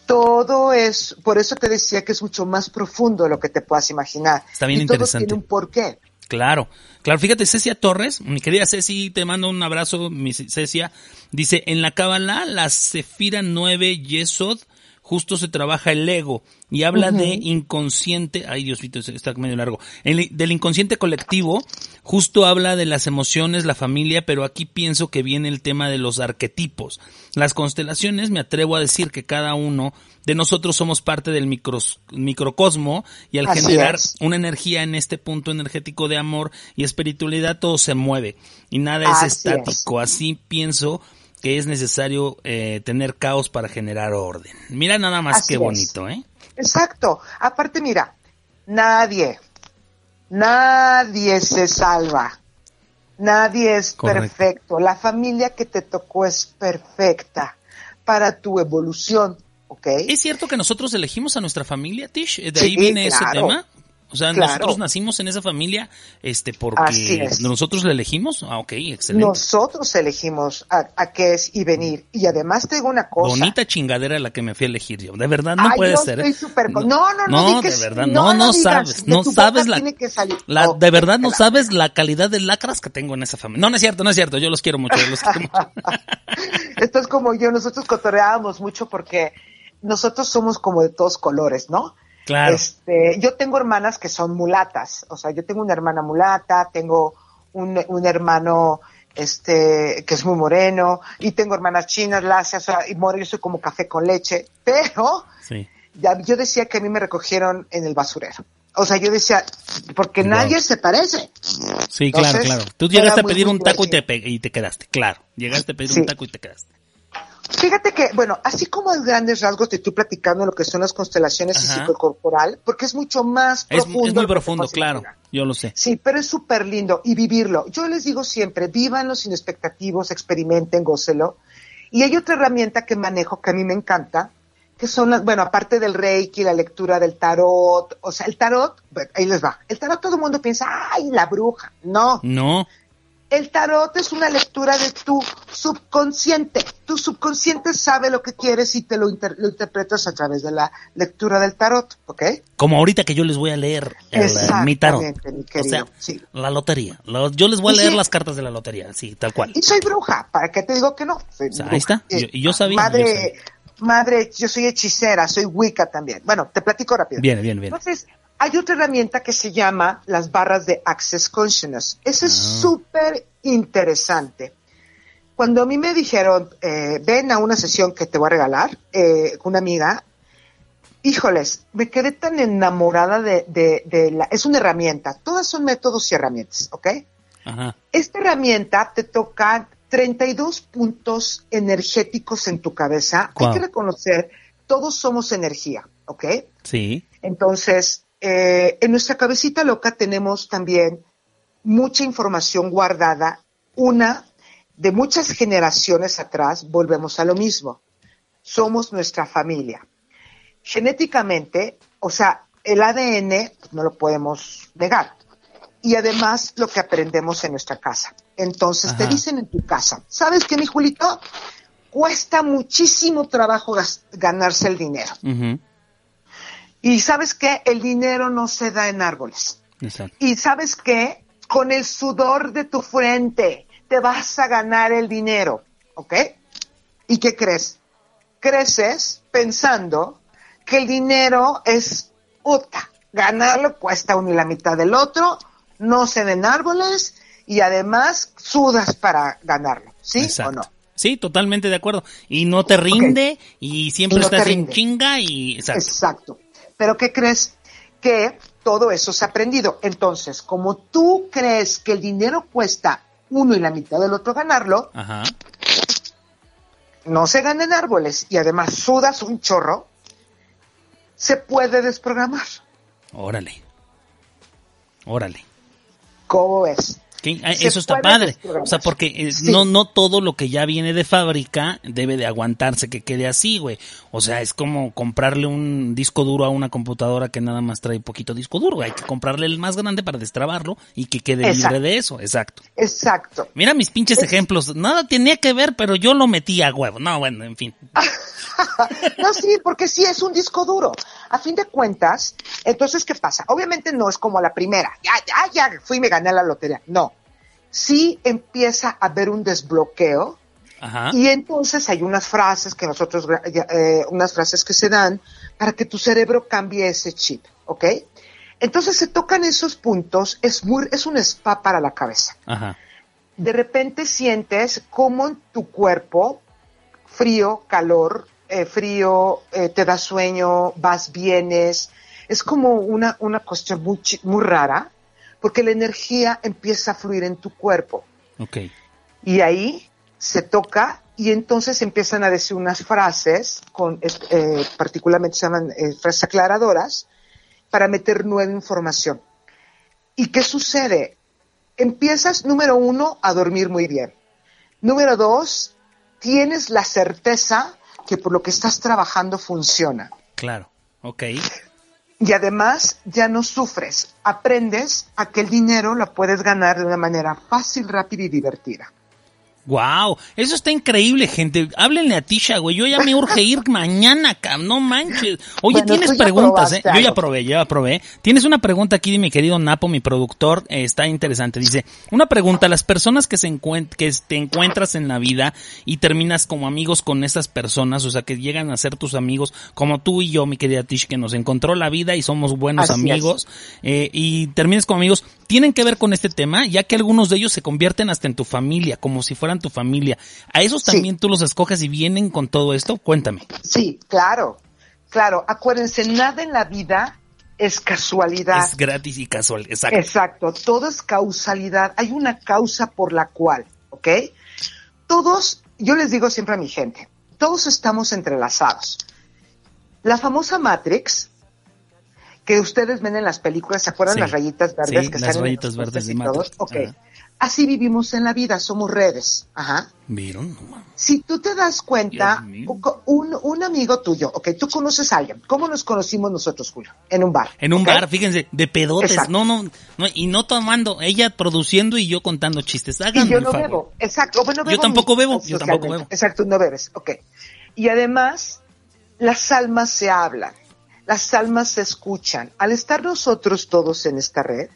Todo es, por eso te decía que es mucho más profundo de lo que te puedas imaginar. Está bien y todo interesante. tiene un porqué. Claro, claro, fíjate, Cecia Torres, mi querida Ceci, te mando un abrazo, mi Cecia, dice, en la Kabbalah, la Sefira 9 Yesod, justo se trabaja el ego y habla de inconsciente, ay Diosito, está medio largo, el, del inconsciente colectivo, justo habla de las emociones, la familia, pero aquí pienso que viene el tema de los arquetipos. Las constelaciones, me atrevo a decir que cada uno de nosotros somos parte del micros, microcosmo y al Así generar es. una energía en este punto energético de amor y espiritualidad todo se mueve y nada es Así estático. Así pienso que es necesario eh, tener caos para generar orden. Mira nada más Así qué es. bonito, ¿eh? Exacto. Aparte, mira, nadie, nadie se salva. Nadie es Correcto. perfecto. La familia que te tocó es perfecta para tu evolución, ¿ok? ¿Es cierto que nosotros elegimos a nuestra familia, Tish? ¿De Sí, ahí viene ese tema? O sea, Claro. nosotros nacimos en esa familia, este, porque nosotros la elegimos. Ah, ok, excelente. Nosotros elegimos a, a qué es y venir. Y además te digo una cosa. Bonita chingadera la que me fui a elegir yo. De verdad, no Ay, puede ser. ¿eh? No, no, no, di que de verdad, no no, no, sabes, no sabes la, la- No, de verdad no sabes la calidad de lacras que tengo en esa familia. No, no es cierto, no es cierto, yo los quiero mucho, yo los quiero mucho. [laughs] Esto es como yo, nosotros cotorreábamos mucho porque nosotros somos como de todos colores, ¿no? Claro. Este, yo tengo hermanas que son mulatas, o sea, yo tengo una hermana mulata, tengo un, un hermano este que es muy moreno y tengo hermanas chinas, lacias, o sea, y more, yo soy como café con leche, pero Sí. ya, yo decía que a mí me recogieron en el basurero. O sea, yo decía, porque nadie se parece. Sí, claro, Entonces, claro. Tú llegaste a pedir muy un taco y te, y te quedaste, claro. Llegaste a pedir Sí. un taco y te quedaste. Fíjate que, bueno, así como en grandes rasgos te estoy platicando lo que son las constelaciones y Ajá. psicocorporal, porque es mucho más Es, profundo. es muy profundo, claro. Yo lo sé. Sí, pero es súper lindo y vivirlo. Yo les digo siempre, vívanlo sin expectativos, experimenten, gócelo. Y hay otra herramienta que manejo que a mí me encanta, que son las, bueno, aparte del reiki, la lectura del tarot, o sea, el tarot, ahí les va. El tarot todo el mundo piensa, ay, la bruja. No, No, el tarot es una lectura de tu subconsciente. Tu subconsciente sabe lo que quieres y te lo, inter- lo interpretas a través de la lectura del tarot, ¿ok? como ahorita que yo les voy a leer el, eh, mi tarot. O sea, sí. la lotería. Lo- yo les voy a leer sí. las cartas de la lotería, sí, tal cual. Y soy bruja, ¿para qué te digo que no? Soy O sea, ahí está. Eh, Yo- y yo sabía, yo Madre, sabía. madre, yo soy hechicera, soy Wicca también. Bueno, te platico rápido. Bien, bien, bien. Entonces, hay otra herramienta que se llama las barras de Access Consciousness. Eso es Ah. súper interesante. Cuando a mí me dijeron, eh, ven a una sesión que te voy a regalar eh, con una amiga, híjoles, me quedé tan enamorada de, de, de la... Es una herramienta, todas son métodos y herramientas, ¿ok? Ajá. Esta herramienta te toca 32 puntos energéticos en tu cabeza. Hay que reconocer, todos somos energía, ¿ok? Sí. Entonces, eh, en nuestra cabecita loca tenemos también mucha información guardada. Una, de muchas generaciones atrás, volvemos a lo mismo. Somos nuestra familia. Genéticamente, o sea, el ADN no lo podemos negar. Y además lo que aprendemos en nuestra casa. Entonces te dicen en tu casa, ¿sabes qué, mi Julito? Cuesta muchísimo trabajo ganarse el dinero. Ujú. Y sabes qué, el dinero no se da en árboles. Exacto. Y sabes qué, con el sudor de tu frente te vas a ganar el dinero, ¿ok? ¿Y qué crees? Creces pensando que el dinero es puta. Ganarlo cuesta uno y la mitad del otro, no se den árboles y además sudas para ganarlo, ¿sí Exacto. o no? Sí, totalmente de acuerdo. Y no te rinde y siempre Y no estás en chinga y exacto. Exacto. Pero ¿qué crees? Que todo eso se ha aprendido. Entonces, como tú crees que el dinero cuesta uno y la mitad del otro ganarlo, Ajá. no se gana en árboles y además sudas un chorro, se puede desprogramar. Órale. Órale. ¿Cómo es? Ah, Eso está padre. O sea, porque eh, Sí. no, no todo lo que ya viene de fábrica debe de aguantarse que quede así, güey. O sea, es como comprarle un disco duro a una computadora que nada más trae poquito disco duro. Hay que comprarle el más grande para destrabarlo y que quede Exacto. libre de eso. Exacto. Exacto. Mira mis pinches ejemplos. Nada tenía que ver, pero yo lo metí a huevo. No, bueno, en fin. [laughs] [laughs] no, sí, porque sí es un disco duro. A fin de cuentas, entonces, ¿qué pasa? Obviamente no es como la primera. Ya, ya, ya fui y me gané la lotería. No. Sí empieza a haber un desbloqueo. Ajá. Y entonces hay unas frases que nosotros, eh, unas frases que se dan para que tu cerebro cambie ese chip, ¿ok? Entonces se tocan esos puntos, es muy, es un spa para la cabeza. Ajá. De repente sientes como en tu cuerpo, frío, calor, eh, frío, eh, te da sueño, vas, vienes. Es como una, una cuestión muy, muy rara, porque la energía empieza a fluir en tu cuerpo. Ok. Y ahí se toca y entonces empiezan a decir unas frases, con, eh, particularmente se llaman frases aclaradoras, para meter nueva información. ¿Y qué sucede? Empiezas, número uno, a dormir muy bien. Número dos, tienes la certeza que por lo que estás trabajando funciona. Claro, ok. Y además ya no sufres, aprendes a que el dinero lo puedes ganar de una manera fácil, rápida y divertida. Wow, eso está increíble, gente. Háblenle a Tisha, güey. Yo ya me urge ir [laughs] mañana, cabrón. No manches. Oye, Bueno, tienes preguntas, ¿eh? Yo ya probé, ya probé. Tienes una pregunta aquí de mi querido Napo, mi productor. eh, está interesante. Dice, una pregunta. Las personas que se encuent que te encuentras en la vida y terminas como amigos con esas personas, o sea, que llegan a ser tus amigos, como tú y yo, mi querida Tish, que nos encontró la vida y somos buenos Así amigos, eh, y termines como amigos, tienen que ver con este tema, ya que algunos de ellos se convierten hasta en tu familia, como si fueran tu familia. ¿A esos Sí. también tú los escoges y vienen con todo esto? Cuéntame. Sí, claro, claro. Acuérdense, nada en la vida es casualidad. Es gratis y casual, exacto. Exacto, todo es causalidad. Hay una causa por la cual, ¿ok? Todos, yo les digo siempre a mi gente, todos estamos entrelazados. La famosa Matrix, que ustedes ven en las películas, ¿se acuerdan Sí. las rayitas verdes Sí, que las están en rayitas los verdes de y todos? Ok. Ajá. Así vivimos en la vida, somos redes. Ajá. ¿Vieron? Si tú te das cuenta, un, un amigo tuyo, ok, tú conoces a alguien. ¿Cómo nos conocimos nosotros, Julio? En un bar. En un bar, fíjense, de pedotes, Exacto. no, no, no, y no tomando, ella produciendo y yo contando chistes. Háganme Y yo el no favor. bebo, exacto. Bueno, Yo bebo tampoco muy bebo, yo tampoco bebo. Exacto, no bebes, ok. Y además, las almas se hablan, las almas se escuchan. Al estar nosotros todos en esta red,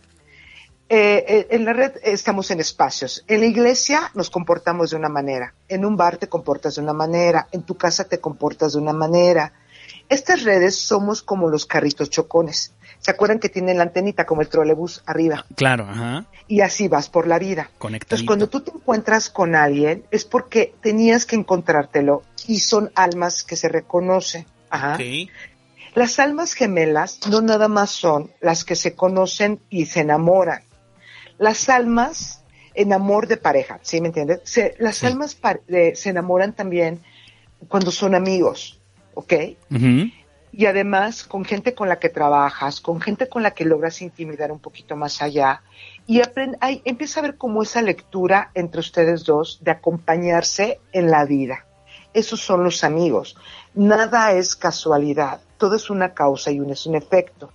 eh, eh, en la red estamos en espacios. En la iglesia nos comportamos de una manera, en un bar te comportas de una manera, en tu casa te comportas de una manera. Estas redes somos como los carritos chocones. ¿Se acuerdan que tienen la antenita como el trolebús arriba? Claro, ajá, Y así vas por la vida. Entonces, cuando tú te encuentras con alguien, es porque tenías que encontrártelo y son almas que se reconocen. Ajá. Las almas gemelas no nada más son las que se conocen y se enamoran. Las almas en amor de pareja, ¿sí me entiendes? Se- las Sí. almas de- se enamoran también cuando son amigos, ¿ok? Y además con gente con la que trabajas, con gente con la que logras intimidar un poquito más allá y hay- empieza a ver como esa lectura entre ustedes dos de acompañarse en la vida. Esos son los amigos. Nada es casualidad, todo es una causa y un es un efecto.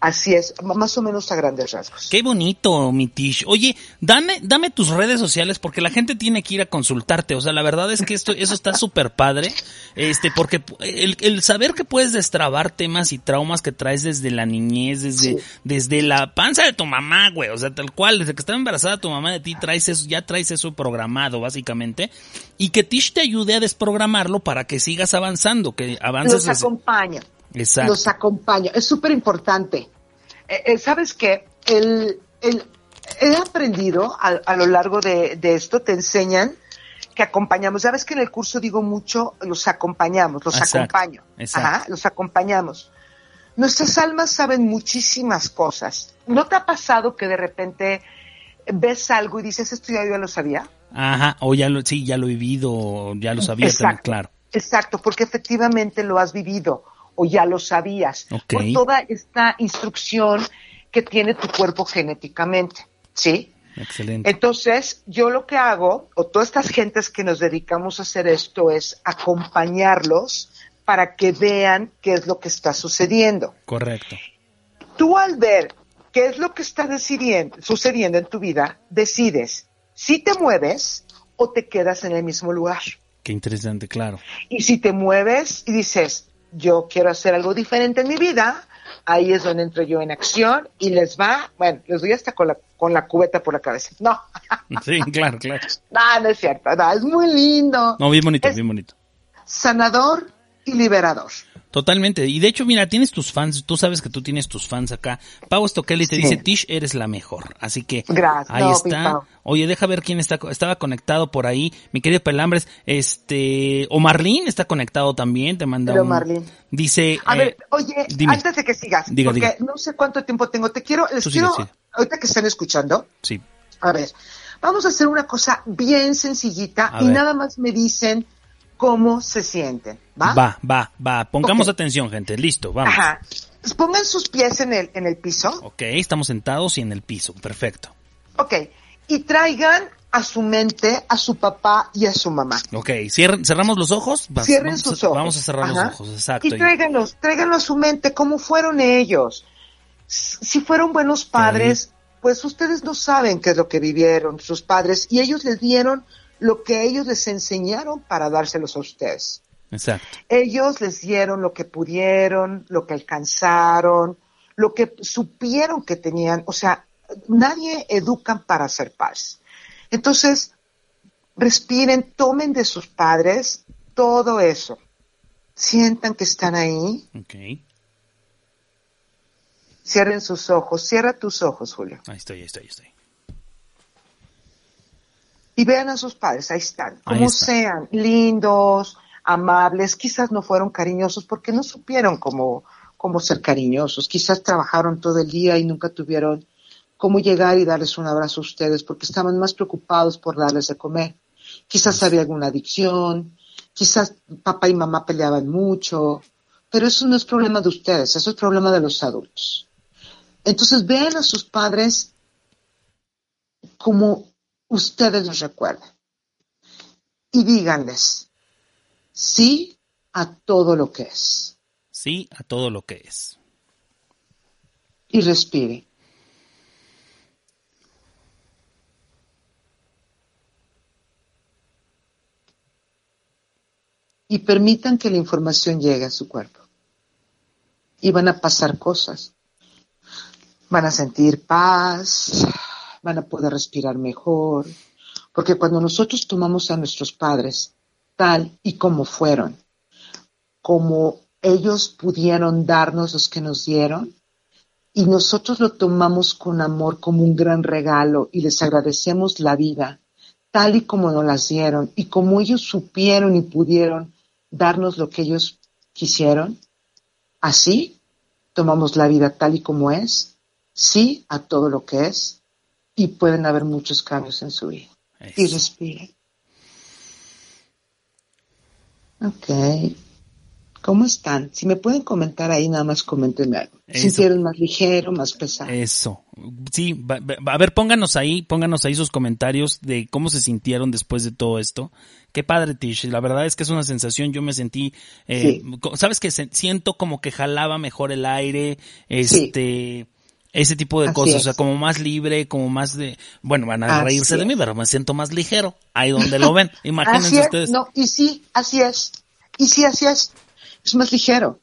Así es, más o menos a grandes rasgos. Qué bonito, mi Tish. Oye, dame, dame tus redes sociales porque la gente tiene que ir a consultarte. O sea, la verdad es que esto, eso está súper padre. Este, porque el, el saber que puedes destrabar temas y traumas que traes desde la niñez, desde, Sí. desde la panza de tu mamá, güey. O sea, tal cual, desde que estaba embarazada tu mamá de ti, traes eso, ya traes eso programado, básicamente. Y que Tish te ayude a desprogramarlo para que sigas avanzando, que avances. Los acompaña. Exacto. los acompaña. Es súper importante. Eh, eh, ¿Sabes qué? El, el- he aprendido a, a lo largo de, de esto, te enseñan que acompañamos. ¿Sabes que en el curso digo mucho, los acompañamos, los Exacto, acompaño? exacto. Ajá, los acompañamos. Nuestras almas saben muchísimas cosas. ¿No te ha pasado que de repente ves algo y dices, esto ya yo ya lo sabía? Ajá, o ya lo, sí, ya lo he vivido, ya lo sabía también, Exacto. claro. Exacto, porque efectivamente lo has vivido o ya lo sabías por toda esta instrucción que tiene tu cuerpo genéticamente, ¿sí? Excelente. Entonces, yo lo que hago, o todas estas gentes que nos dedicamos a hacer esto, es acompañarlos para que vean qué es lo que está sucediendo. Correcto. Tú al ver qué es lo que está decidiendo, sucediendo en tu vida, decides si te mueves o te quedas en el mismo lugar. Qué interesante, claro. Y si te mueves y dices, yo quiero hacer algo diferente en mi vida, ahí es donde entro yo en acción y les va, bueno, les doy hasta con la, con la cubeta por la cabeza. No, [laughs] Sí, claro, claro. no, no es cierto, no, es muy lindo, No, bien bonito, Es- bien bonito. sanador y liberador. Totalmente. Y de hecho, mira, tienes tus fans, tú sabes que tú tienes tus fans acá. Pau Stockelli te Sí. dice, Tish, eres la mejor. Así que Gracias. ahí No, está. Oye, deja ver quién está, estaba conectado por ahí. Mi querido Pelambres, este, Omarlín está conectado también, te manda Pero un... Marlene. Dice, A eh, ver, oye, dime. antes de que sigas, Diga, porque diga. no sé cuánto tiempo tengo, te quiero, les Tú sigue, quiero, sigue. ahorita que están escuchando, sí, a ver, vamos a hacer una cosa bien sencillita A y ver. nada más me dicen cómo se sienten, ¿va? va, va, va. Pongamos atención, gente. Listo, vamos. Ajá. Pongan sus pies en el, en el piso, Ok, estamos sentados y en el piso. Perfecto. ok, y traigan a su mente a su papá y a su mamá. Ok, cierren- cerramos los ojos. Cierren vamos, sus a, ojos. vamos a cerrar Ajá. los ojos, exacto. Y tráiganlos, tráiganlo a su mente, cómo fueron ellos. Si fueron buenos padres, pues ustedes no saben qué es lo que vivieron sus padres y ellos les dieron lo que ellos les enseñaron para dárselos a ustedes. Exacto. Ellos les dieron lo que pudieron, lo que alcanzaron, lo que supieron que tenían. O sea, nadie educan para ser padres. Entonces, respiren, tomen de sus padres todo eso. Sientan que están ahí, Ok. cierren sus ojos, cierra tus ojos, Julio, Ahí estoy, ahí estoy, ahí estoy. Y vean a sus padres, ahí están, Ahí como está. sean, lindos, amables, quizás no fueron cariñosos porque no supieron cómo, cómo ser cariñosos, quizás trabajaron todo el día y nunca tuvieron cómo llegar y darles un abrazo a ustedes porque estaban más preocupados por darles de comer. Quizás había alguna adicción, quizás papá y mamá peleaban mucho, pero eso no es problema de ustedes, eso es problema de los adultos. Entonces vean a sus padres como ustedes los recuerdan y díganles sí a todo lo que es Sí a todo lo que es. y respire. Y permitan que la información llegue a su cuerpo. Y van a pasar cosas. Van a sentir paz, van a poder respirar mejor, porque cuando nosotros tomamos a nuestros padres tal y como fueron, como ellos pudieron darnos los que nos dieron, y nosotros lo tomamos con amor como un gran regalo y les agradecemos la vida tal y como nos las dieron y como ellos supieron y pudieron darnos lo que ellos quisieron, así tomamos la vida tal y como es, sí a todo lo que es y pueden haber muchos cambios en su vida. Y Eso. respiren. Ok. ¿Cómo están? Si me pueden comentar ahí, nada más coméntenme algo. ¿Sintieron más ligero, más pesado? Eso. Sí, va- va- a ver, pónganos ahí, pónganos ahí sus comentarios de cómo se sintieron después de todo esto. Qué padre, Tish. La verdad es que es una sensación. Yo me sentí, eh, Sí. sabes que siento como que jalaba mejor el aire, este, ese tipo de Así cosas, es. o sea, como más libre, como más de, bueno, van a Así reírse de mí, pero me siento más ligero. Ahí donde lo ven, [laughs] imagínense ustedes. no, y sí, así es. Y sí, así es. Es más ligero.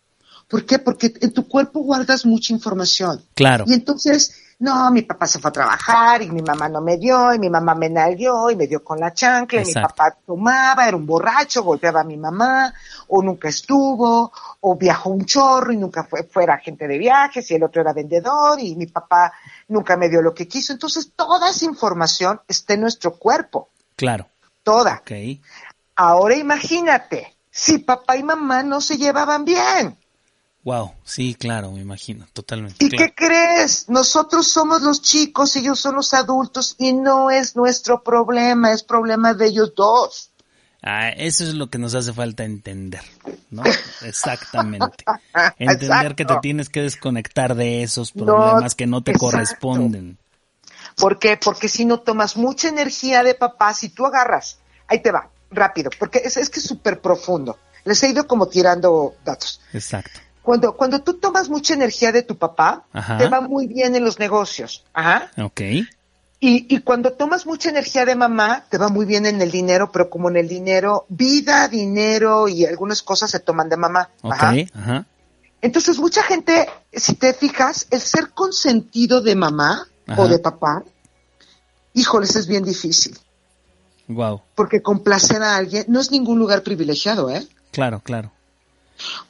¿Por qué? Porque en tu cuerpo guardas mucha información. Claro. Y entonces, no, mi papá se fue a trabajar y mi mamá no me dio y mi mamá me nalgueó y me dio con la chancla y mi papá tomaba, era un borracho, golpeaba a mi mamá o nunca estuvo o viajó un chorro y nunca fue fuera gente de viajes y el otro era vendedor y mi papá nunca me dio lo que quiso. Entonces, toda esa información está en nuestro cuerpo, Claro. toda. Ok. Ahora imagínate, si papá y mamá no se llevaban bien. Wow. Sí, claro, me imagino. Totalmente. ¿Y claro. qué crees? Nosotros somos los chicos, ellos son los adultos y no es nuestro problema, es problema de ellos dos. Ah, eso es lo que nos hace falta entender, ¿no? [laughs] Exactamente. Entender Exacto. que te tienes que desconectar de esos problemas que no te exacto. corresponden. ¿Por qué? Porque si no tomas mucha energía de papá, si tú agarras, ahí te va, rápido, porque es, es que es súper profundo. Les he ido como tirando datos. Exacto. Cuando, cuando tú tomas mucha energía de tu papá, Ajá. te va muy bien en los negocios. Ajá. Ok. Y, y cuando tomas mucha energía de mamá, te va muy bien en el dinero, pero como en el dinero, vida, dinero y algunas cosas se toman de mamá. Ajá. ajá. Entonces, mucha gente, si te fijas, el ser consentido de mamá Ajá. o de papá, híjoles, es bien difícil. Wow. Porque complacer a alguien no es ningún lugar privilegiado, ¿eh? Claro, claro.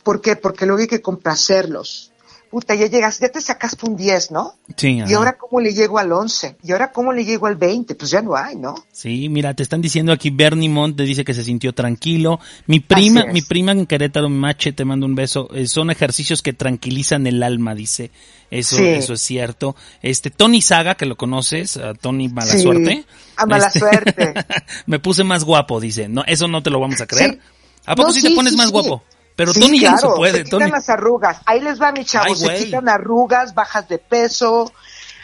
¿Por qué? Porque luego hay que complacerlos. Puta, ya llegas, ya te sacaste un 10, ¿no? Sí, Y ahora cómo le llego al 11? ¿Y ahora cómo le llego al 20? Pues ya no hay, ¿no? Sí, mira, te están diciendo aquí Bernie Mont te dice que se sintió tranquilo. Mi prima, mi prima en Querétaro, Mache, te mando un beso. Eh, son ejercicios que tranquilizan el alma, dice. Eso, Sí. eso es cierto. Este, Tony Saga, que lo conoces, a Tony Mala Sí, Suerte. a mala Este, suerte. [laughs] me puse más guapo, dice. No, eso no te lo vamos a creer. Sí. ¿A poco No, sí, te pones más sí. guapo? Pero Sí, Tony ya no claro, se puede, se quitan Tony. las arrugas. Ahí les va, mi chavo. Ay, se quitan arrugas, bajas de peso.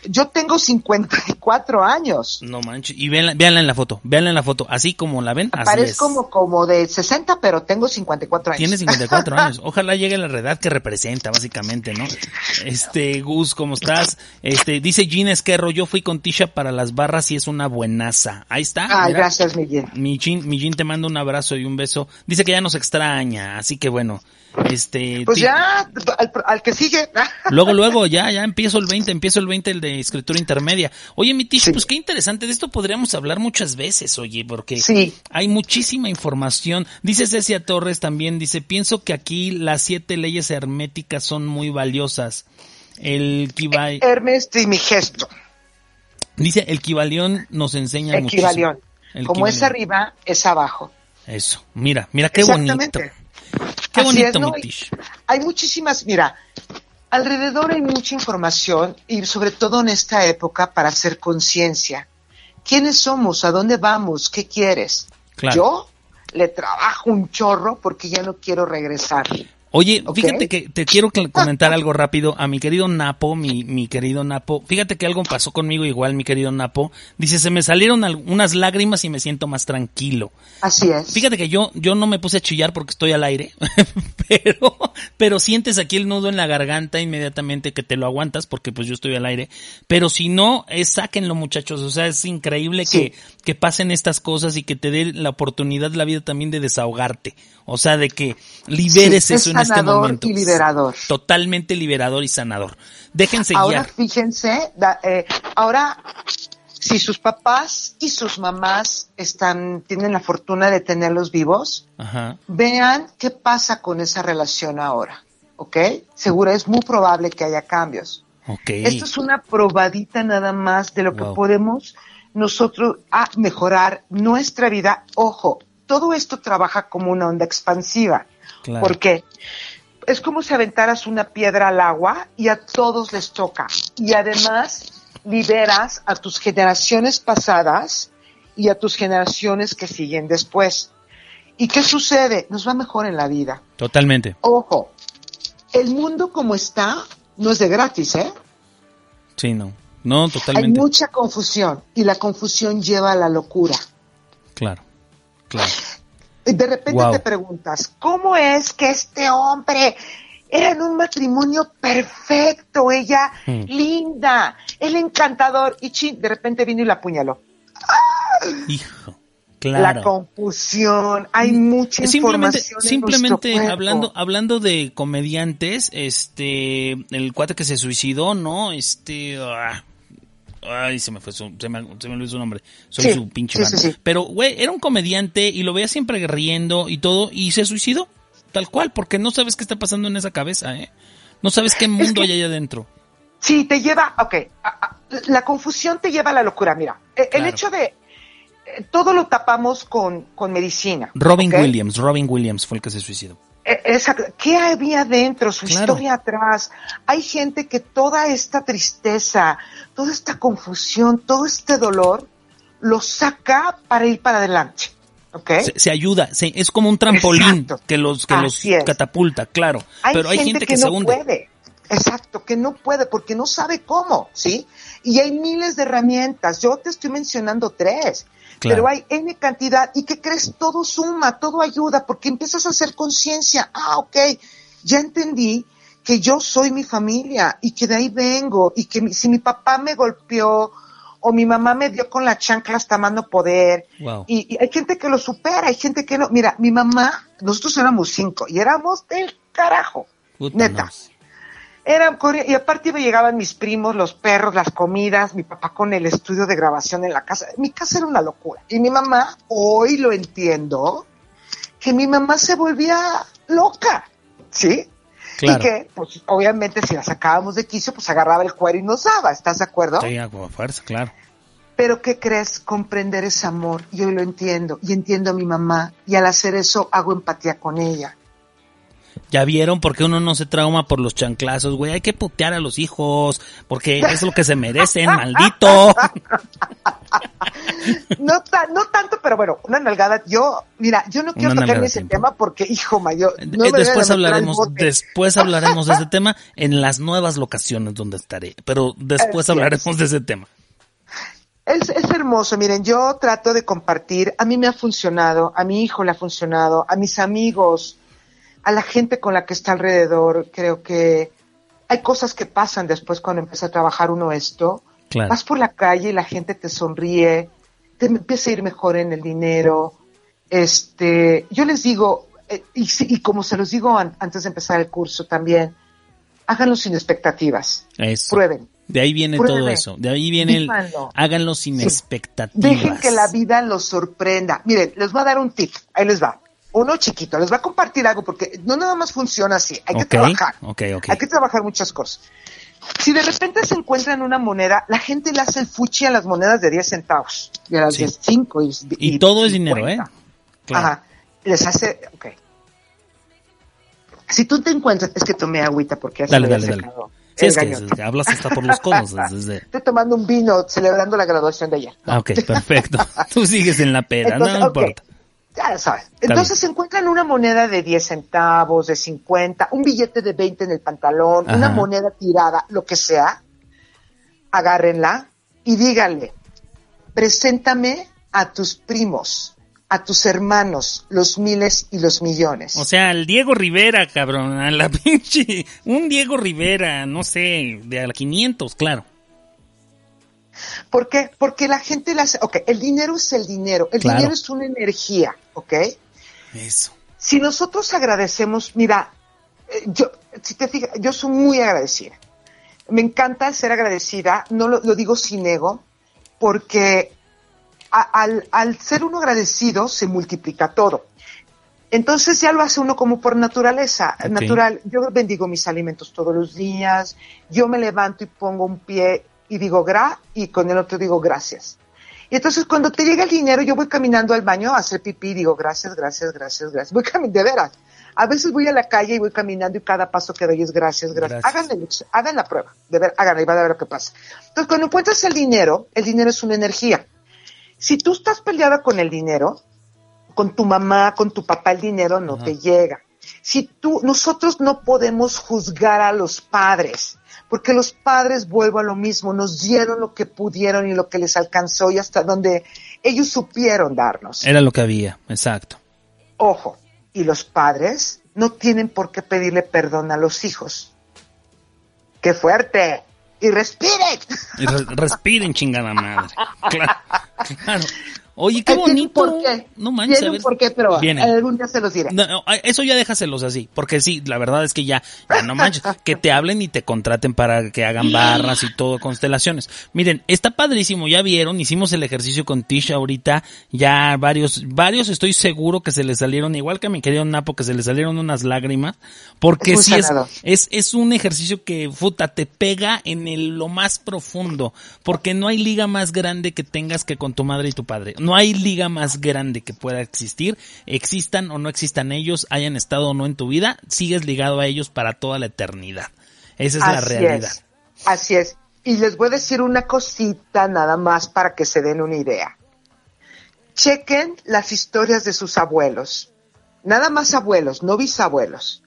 Yo tengo 54 años. No manches. Y véanla, véanla en la foto, véanla en la foto. Así como la ven, así es. Parezco como, como de 60, pero tengo 54 años. Tiene 54 [laughs] años. Ojalá llegue a la edad que representa, básicamente, ¿no? Este, Gus, ¿cómo estás? Este, dice Jean Esquerro, yo fui con Tisha para las barras y es una buenaza. Ahí está. Ay, mira. gracias, Miguel. Mi Jean, mi Jean te manda un abrazo y un beso. Dice que ya nos extraña, así que bueno, este... Pues ya, al, al que sigue. [laughs] Luego, luego, ya, ya empiezo el 20, empiezo el 20, el de escritura intermedia. Oye, mi Tish, Sí. pues qué interesante, de esto podríamos hablar muchas veces, oye, porque Sí. hay muchísima información. Dice Cecia Torres también, dice, pienso que aquí las siete leyes herméticas son muy valiosas. El Kiba, Hermes y mi gesto. dice, el Kibalión nos enseña muchísimo. El Como es Kibalión. arriba, es abajo. Eso, mira, mira qué bonito. Exactamente. Qué Así bonito, es, ¿no? mi Tish. Hay muchísimas, mira, alrededor hay mucha información y sobre todo en esta época para hacer conciencia. ¿Quiénes somos? ¿A dónde vamos? ¿Qué quieres? Claro. Yo le trabajo un chorro porque ya no quiero regresar. Oye, fíjate que te quiero comentar [laughs] algo rápido a mi querido Napo, mi, mi querido Napo. Fíjate que algo pasó conmigo igual, mi querido Napo. Dice, se me salieron al- unas lágrimas y me siento más tranquilo. Así es. Fíjate que yo, yo no me puse a chillar porque estoy al aire, [laughs] pero, pero sientes aquí el nudo en la garganta inmediatamente que te lo aguantas porque pues yo estoy al aire. Pero si no, es sáquenlo muchachos. O sea, es increíble Sí. que, que pasen estas cosas y que te dé la oportunidad la vida también de desahogarte. O sea, de que liberes Sí, eso es en este momento. y liberador. Totalmente liberador y sanador. Déjense Ahora guiar. fíjense, da- eh, ahora si sus papás y sus mamás están, tienen la fortuna de tenerlos vivos, Ajá. vean qué pasa con esa relación ahora, ¿ok? Seguro es muy probable que haya cambios. Ok. Esto es una probadita nada más de lo que podemos nosotros a mejorar nuestra vida. Ojo, todo esto trabaja como una onda expansiva. Claro. porque es como si aventaras una piedra al agua y a todos les toca. Y además liberas a tus generaciones pasadas y a tus generaciones que siguen después. ¿Y qué sucede? Nos va mejor en la vida. Totalmente. Ojo, el mundo como está no es de gratis, ¿eh? Sí, no. No, Hay totalmente. mucha confusión y la confusión lleva a la locura. Claro. Claro. Y de repente Wow. te preguntas, ¿cómo es que este hombre era en un matrimonio perfecto, ella Hmm. linda, él encantador, y chin, de repente vino y la apuñaló? Hijo. La Claro. confusión, hay mucha simplemente, información. en simplemente hablando, hablando de comediantes, este, el cuate que se suicidó, ¿no? Este, ah, ay, se me fue su, se me, se me olvidó su nombre. Soy Sí, su pinche sí. Pero, güey, era un comediante y lo veía siempre riendo y todo y se suicidó. Tal cual, porque no sabes qué está pasando en esa cabeza, ¿eh? No sabes qué mundo hay allá adentro. Sí, te lleva, ok, a- a- la confusión te lleva a la locura. Mira, eh, el Claro. hecho de eh, todo lo tapamos con, con medicina. Robin. Williams, Robin Williams fue el que se suicidó. Eh, Exacto. ¿Qué había dentro? Su Claro. historia atrás. Hay gente que toda esta tristeza, toda esta confusión, todo este dolor, lo saca para ir para adelante. ¿Ok? Se, se ayuda, se- es como un trampolín Exacto. que los que los es. catapulta, claro. pero hay gente, que, no se hunde. puede. Exacto, que no puede porque no sabe cómo, ¿sí? Y hay miles de herramientas. Yo te estoy mencionando tres. Claro. Pero hay N cantidad y que crees todo suma, todo ayuda, porque empiezas a hacer conciencia. Ah, ok, ya entendí que yo soy mi familia y que de ahí vengo y que mi- si mi papá me golpeó o mi mamá me dio con la chancla hasta mano poder. Wow. Y, y hay gente que lo supera, hay gente que no. Mira, mi mamá, nosotros éramos cinco y éramos del carajo. Puta, Neta. Era, y aparte me llegaban mis primos, los perros, las comidas, mi papá con el estudio de grabación en la casa. Mi casa era una locura. Y mi mamá, hoy lo entiendo, que mi mamá se volvía loca, ¿sí? Claro. Y que, pues, obviamente, si la sacábamos de quicio, pues agarraba el cuero y nos daba, ¿estás de acuerdo? Sí, a fuerza, claro. Pero ¿qué crees? Comprender ese amor. Y hoy lo entiendo. Y entiendo a mi mamá. Y al hacer eso hago empatía con ella. Ya vieron por qué uno no se trauma por los chanclazos, güey. Hay que putear a los hijos, porque es lo que se merecen, [laughs] maldito. No, no tanto, pero bueno, una nalgada. Yo, mira, yo no quiero tocar ese tema porque, hijo mayor. Eh, no después hablaremos, después hablaremos de ese tema en las nuevas locaciones donde estaré, pero después Así es. hablaremos de ese tema. Es, es hermoso, miren, yo trato de compartir, a mí me ha funcionado, a mi hijo le ha funcionado, a mis amigos, a la gente con la que está alrededor, creo que hay cosas que pasan después cuando empieza a trabajar uno esto. Claro. Vas por la calle y la gente te sonríe, te empieza a ir mejor en el dinero. Este, yo les digo, eh, y, y como se los digo an- antes de empezar el curso también, háganlo sin expectativas, Eso. prueben. De ahí viene Pruebe. todo eso. De ahí viene el Vívanlo. háganlo sin Sí. expectativas. Dejen que la vida los sorprenda. Miren, les voy a dar un tip. Ahí les va. Uno chiquito, les va a compartir algo porque no nada más funciona así. Hay que trabajar. Hay que trabajar muchas cosas. Si de repente se encuentran una moneda, la gente le hace el fuchi a las monedas de 10 centavos y a las Sí. de 5 y, Y todo es dinero, ¿eh? 50. Claro. Ajá. Les hace, ok. Si tú te encuentras, es que tomé agüita porque ya se Dale, dale, dale. Sí, es que hablas hasta por los codos. [laughs] desde- Estoy tomando un vino celebrando la graduación de ella. Ah, ok, perfecto. [laughs] Tú sigues en la peda, Entonces, no importa. Ya sabes. Entonces se encuentran una moneda de 10 centavos, de 50, un billete de 20 en el pantalón, Ajá. una moneda tirada, lo que sea. Agárrenla y díganle, preséntame a tus primos, a tus hermanos, los miles y los millones. O sea, el Diego Rivera, cabrón, a la [laughs] pinche, un Diego Rivera, no sé, de a la 500, claro. ¿Por qué? Porque la gente hace, ok, el dinero es el dinero, el Claro. dinero es una energía, ¿ok? Eso. si nosotros agradecemos, mira, eh, yo, si te fijas, yo soy muy agradecida. Me encanta ser agradecida, no lo, lo digo sin ego, porque a- al, al ser uno agradecido se multiplica todo. Entonces ya lo hace uno como por naturaleza, natural. Yo bendigo mis alimentos todos los días, yo me levanto y pongo un pie y digo gra y con el otro digo gracias. Y entonces cuando te llega el dinero, yo voy caminando al baño a hacer pipí y digo gracias, gracias, gracias, gracias. Voy caminando, de veras. A veces voy a la calle y voy caminando y cada paso que doy es gracias, gracias. Gracias. Hagan, el- hagan la prueba, de ver, háganla y van a ver lo que pasa. Entonces cuando encuentras el dinero, el dinero es una energía. Si tú estás peleada con el dinero, con tu mamá, con tu papá, el dinero no Ajá. te llega. Si tú, nosotros no podemos juzgar a los padres, porque los padres, vuelvo a lo mismo, nos dieron lo que pudieron y lo que les alcanzó y hasta donde ellos supieron darnos. Era lo que había, exacto. Ojo, y los padres no tienen por qué pedirle perdón a los hijos. ¡Qué fuerte! Y respiren. Respiren, chingada madre. [laughs] Claro, claro. Oye, qué bonito. por qué. No manches, a Tienen ver. por qué, pero algún día se los diré. No, no, eso ya déjaselos así, porque sí, la verdad es que ya, ya no manches, [laughs] que te hablen y te contraten para que hagan barras y todo, constelaciones. Miren, está padrísimo, ya vieron, hicimos el ejercicio con Tisha ahorita, ya varios, varios estoy seguro que se les salieron, igual que a mi querido Napo, que se les salieron unas lágrimas, porque Es sí es, es, es un ejercicio que, puta, te pega en el, lo más profundo, porque no hay liga más grande que tengas que con tu madre y tu padre. No hay liga más grande que pueda existir, existan o no existan ellos, hayan estado o no en tu vida, sigues ligado a ellos para toda la eternidad. Esa es la realidad. es, así es. Y les voy a decir una cosita nada más para que se den una idea. Chequen las historias de sus abuelos. Nada más abuelos, no bisabuelos.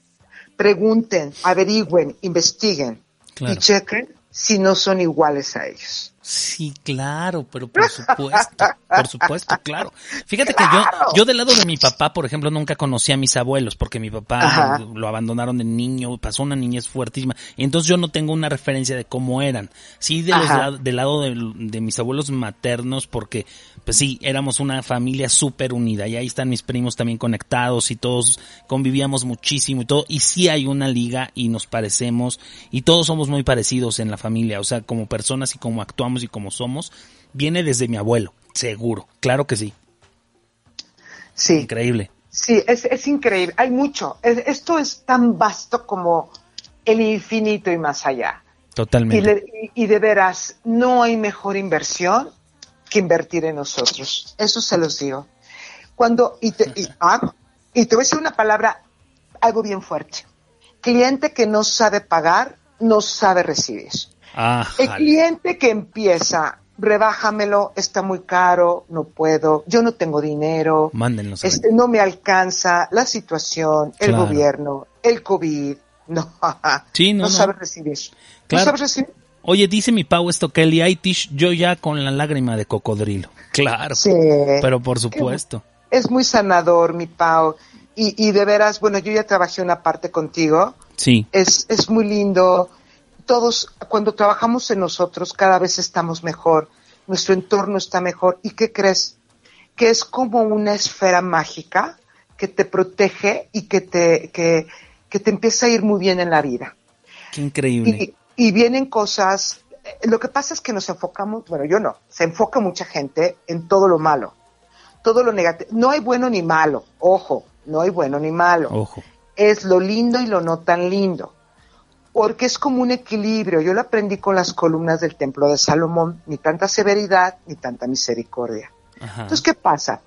Pregunten, averigüen, investiguen Claro. y chequen si no son iguales a ellos. Sí, claro, pero por supuesto, por supuesto, claro. Fíjate que yo, yo del lado de mi papá, por ejemplo, nunca conocí a mis abuelos porque mi papá lo abandonaron de niño, pasó una niñez fuertísima, y entonces yo no tengo una referencia de cómo eran. Sí, de los, del lado de, de, mis abuelos maternos, porque, pues sí, éramos una familia súper unida, y ahí están mis primos también conectados, y todos convivíamos muchísimo y todo, y sí hay una liga, y nos parecemos, y todos somos muy parecidos en la familia, o sea, como personas y como actuamos y como somos, viene desde mi abuelo, seguro, claro que sí. Sí. Increíble. Sí, es, increíble, hay mucho. esto es tan vasto como el infinito y más allá. Totalmente. Y, de veras, no hay mejor inversión que invertir en nosotros. Eso se los digo. Cuando, y te, y, [laughs] ah, y te voy a decir una palabra, algo bien fuerte. Cliente que no sabe pagar, no sabe recibir el cliente que empieza, rebájamelo, está muy caro, no puedo, yo no tengo dinero, este, no me alcanza la situación, el gobierno, el COVID, [laughs] no, no, sabe recibir. No sabe recibir. Oye, dice mi Pau esto, Kelly, hay tish, yo ya con la lágrima de cocodrilo. [laughs] Claro. Sí. Pero por supuesto. Es muy sanador, mi Pau. Y, y de veras, bueno, yo ya trabajé una parte contigo. Sí. Es, es muy lindo todos, cuando trabajamos en nosotros, cada vez estamos mejor, nuestro entorno está mejor. ¿Y qué crees? Que es como una esfera mágica que te protege y que te, que, te empieza a ir muy bien en la vida. Qué increíble. Y, vienen cosas, lo que pasa es que nos enfocamos, bueno, yo no, se enfoca mucha gente en todo lo malo, todo lo negativo. No hay bueno ni malo, ojo, no hay bueno ni malo. Ojo. Es lo lindo y lo no tan lindo porque es como un equilibrio. Yo lo aprendí con las columnas del Templo de Salomón, ni tanta severidad ni tanta misericordia. Entonces, ¿qué pasa?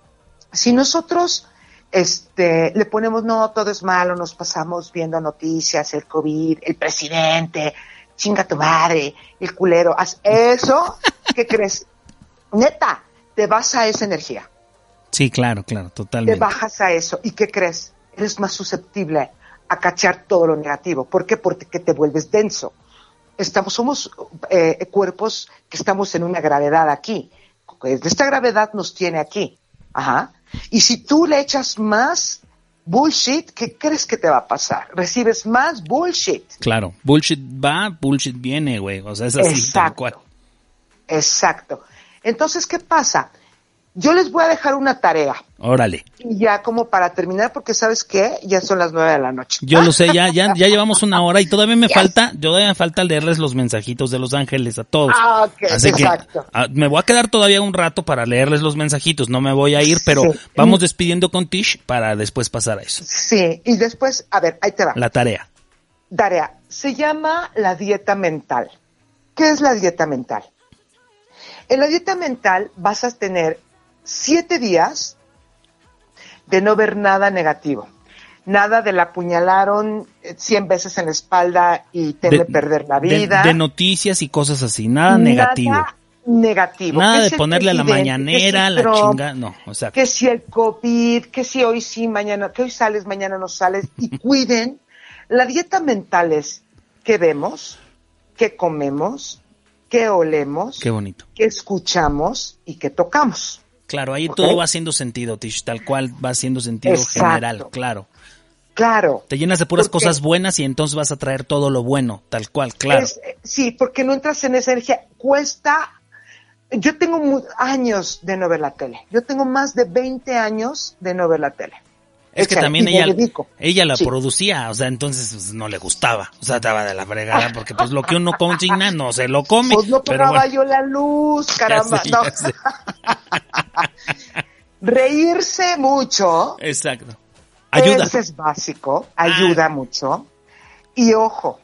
Si nosotros este, le ponemos, no, todo es malo, nos pasamos viendo noticias, el COVID, el presidente, chinga tu madre, el culero, haz eso, [laughs] ¿qué crees? Neta, te vas a esa energía. Sí, claro, claro, totalmente. Te bajas a eso. ¿Y qué crees? Eres más susceptible a cachar todo lo negativo. ¿Por qué? Porque te vuelves denso. Estamos, somos eh, cuerpos que estamos en una gravedad aquí. Esta gravedad nos tiene aquí. Ajá. Y si tú le echas más bullshit, ¿qué crees que te va a pasar? Recibes más bullshit. Claro, bullshit va, bullshit viene, güey. O sea, es así, Exacto. Exacto. Entonces, ¿qué pasa? Yo les voy a dejar una tarea. Órale. Y ya como para terminar, porque sabes qué, ya son las nueve de la noche. Yo lo sé, ya, ya, ya llevamos una hora y todavía me [laughs] falta, todavía me falta leerles los mensajitos de los ángeles a todos. Ah, ok, Así exacto. Que, ah, me voy a quedar todavía un rato para leerles los mensajitos, no me voy a ir, pero vamos despidiendo con Tish para después pasar a eso. Sí, y después, a ver, ahí te va. La tarea. Tarea, se llama la dieta mental. ¿Qué es la dieta mental? En la dieta mental vas a tener siete días de no ver nada negativo. Nada de la apuñalaron cien veces en la espalda y teme perder la vida. De, noticias y cosas así, nada, negativo. Negativo. Nada de ponerle a la mañanera, la chinga, no, o sea. Que si el COVID, que si hoy sí, mañana, que hoy sales, mañana no sales, y [laughs] cuiden. La dieta mental es qué vemos, qué comemos, qué olemos, qué bonito. qué escuchamos y qué tocamos. Claro, ahí todo va haciendo sentido, Tish, tal cual va haciendo sentido general, claro. Claro. Te llenas de puras cosas buenas y entonces vas a traer todo lo bueno, tal cual, claro. sí, porque no entras en esa energía. Cuesta. Yo tengo años de no ver la tele. Yo tengo más de 20 años de no ver la tele. Es que también ella, ella la producía, o sea, entonces pues, no le gustaba, o sea, estaba de la fregada, porque pues lo que uno consigna no se lo come. Pues no pagaba yo la luz, [laughs] caramba. no. [laughs] Reírse mucho. Exacto. Ayuda. Eso es básico, ayuda ah. mucho. Y ojo,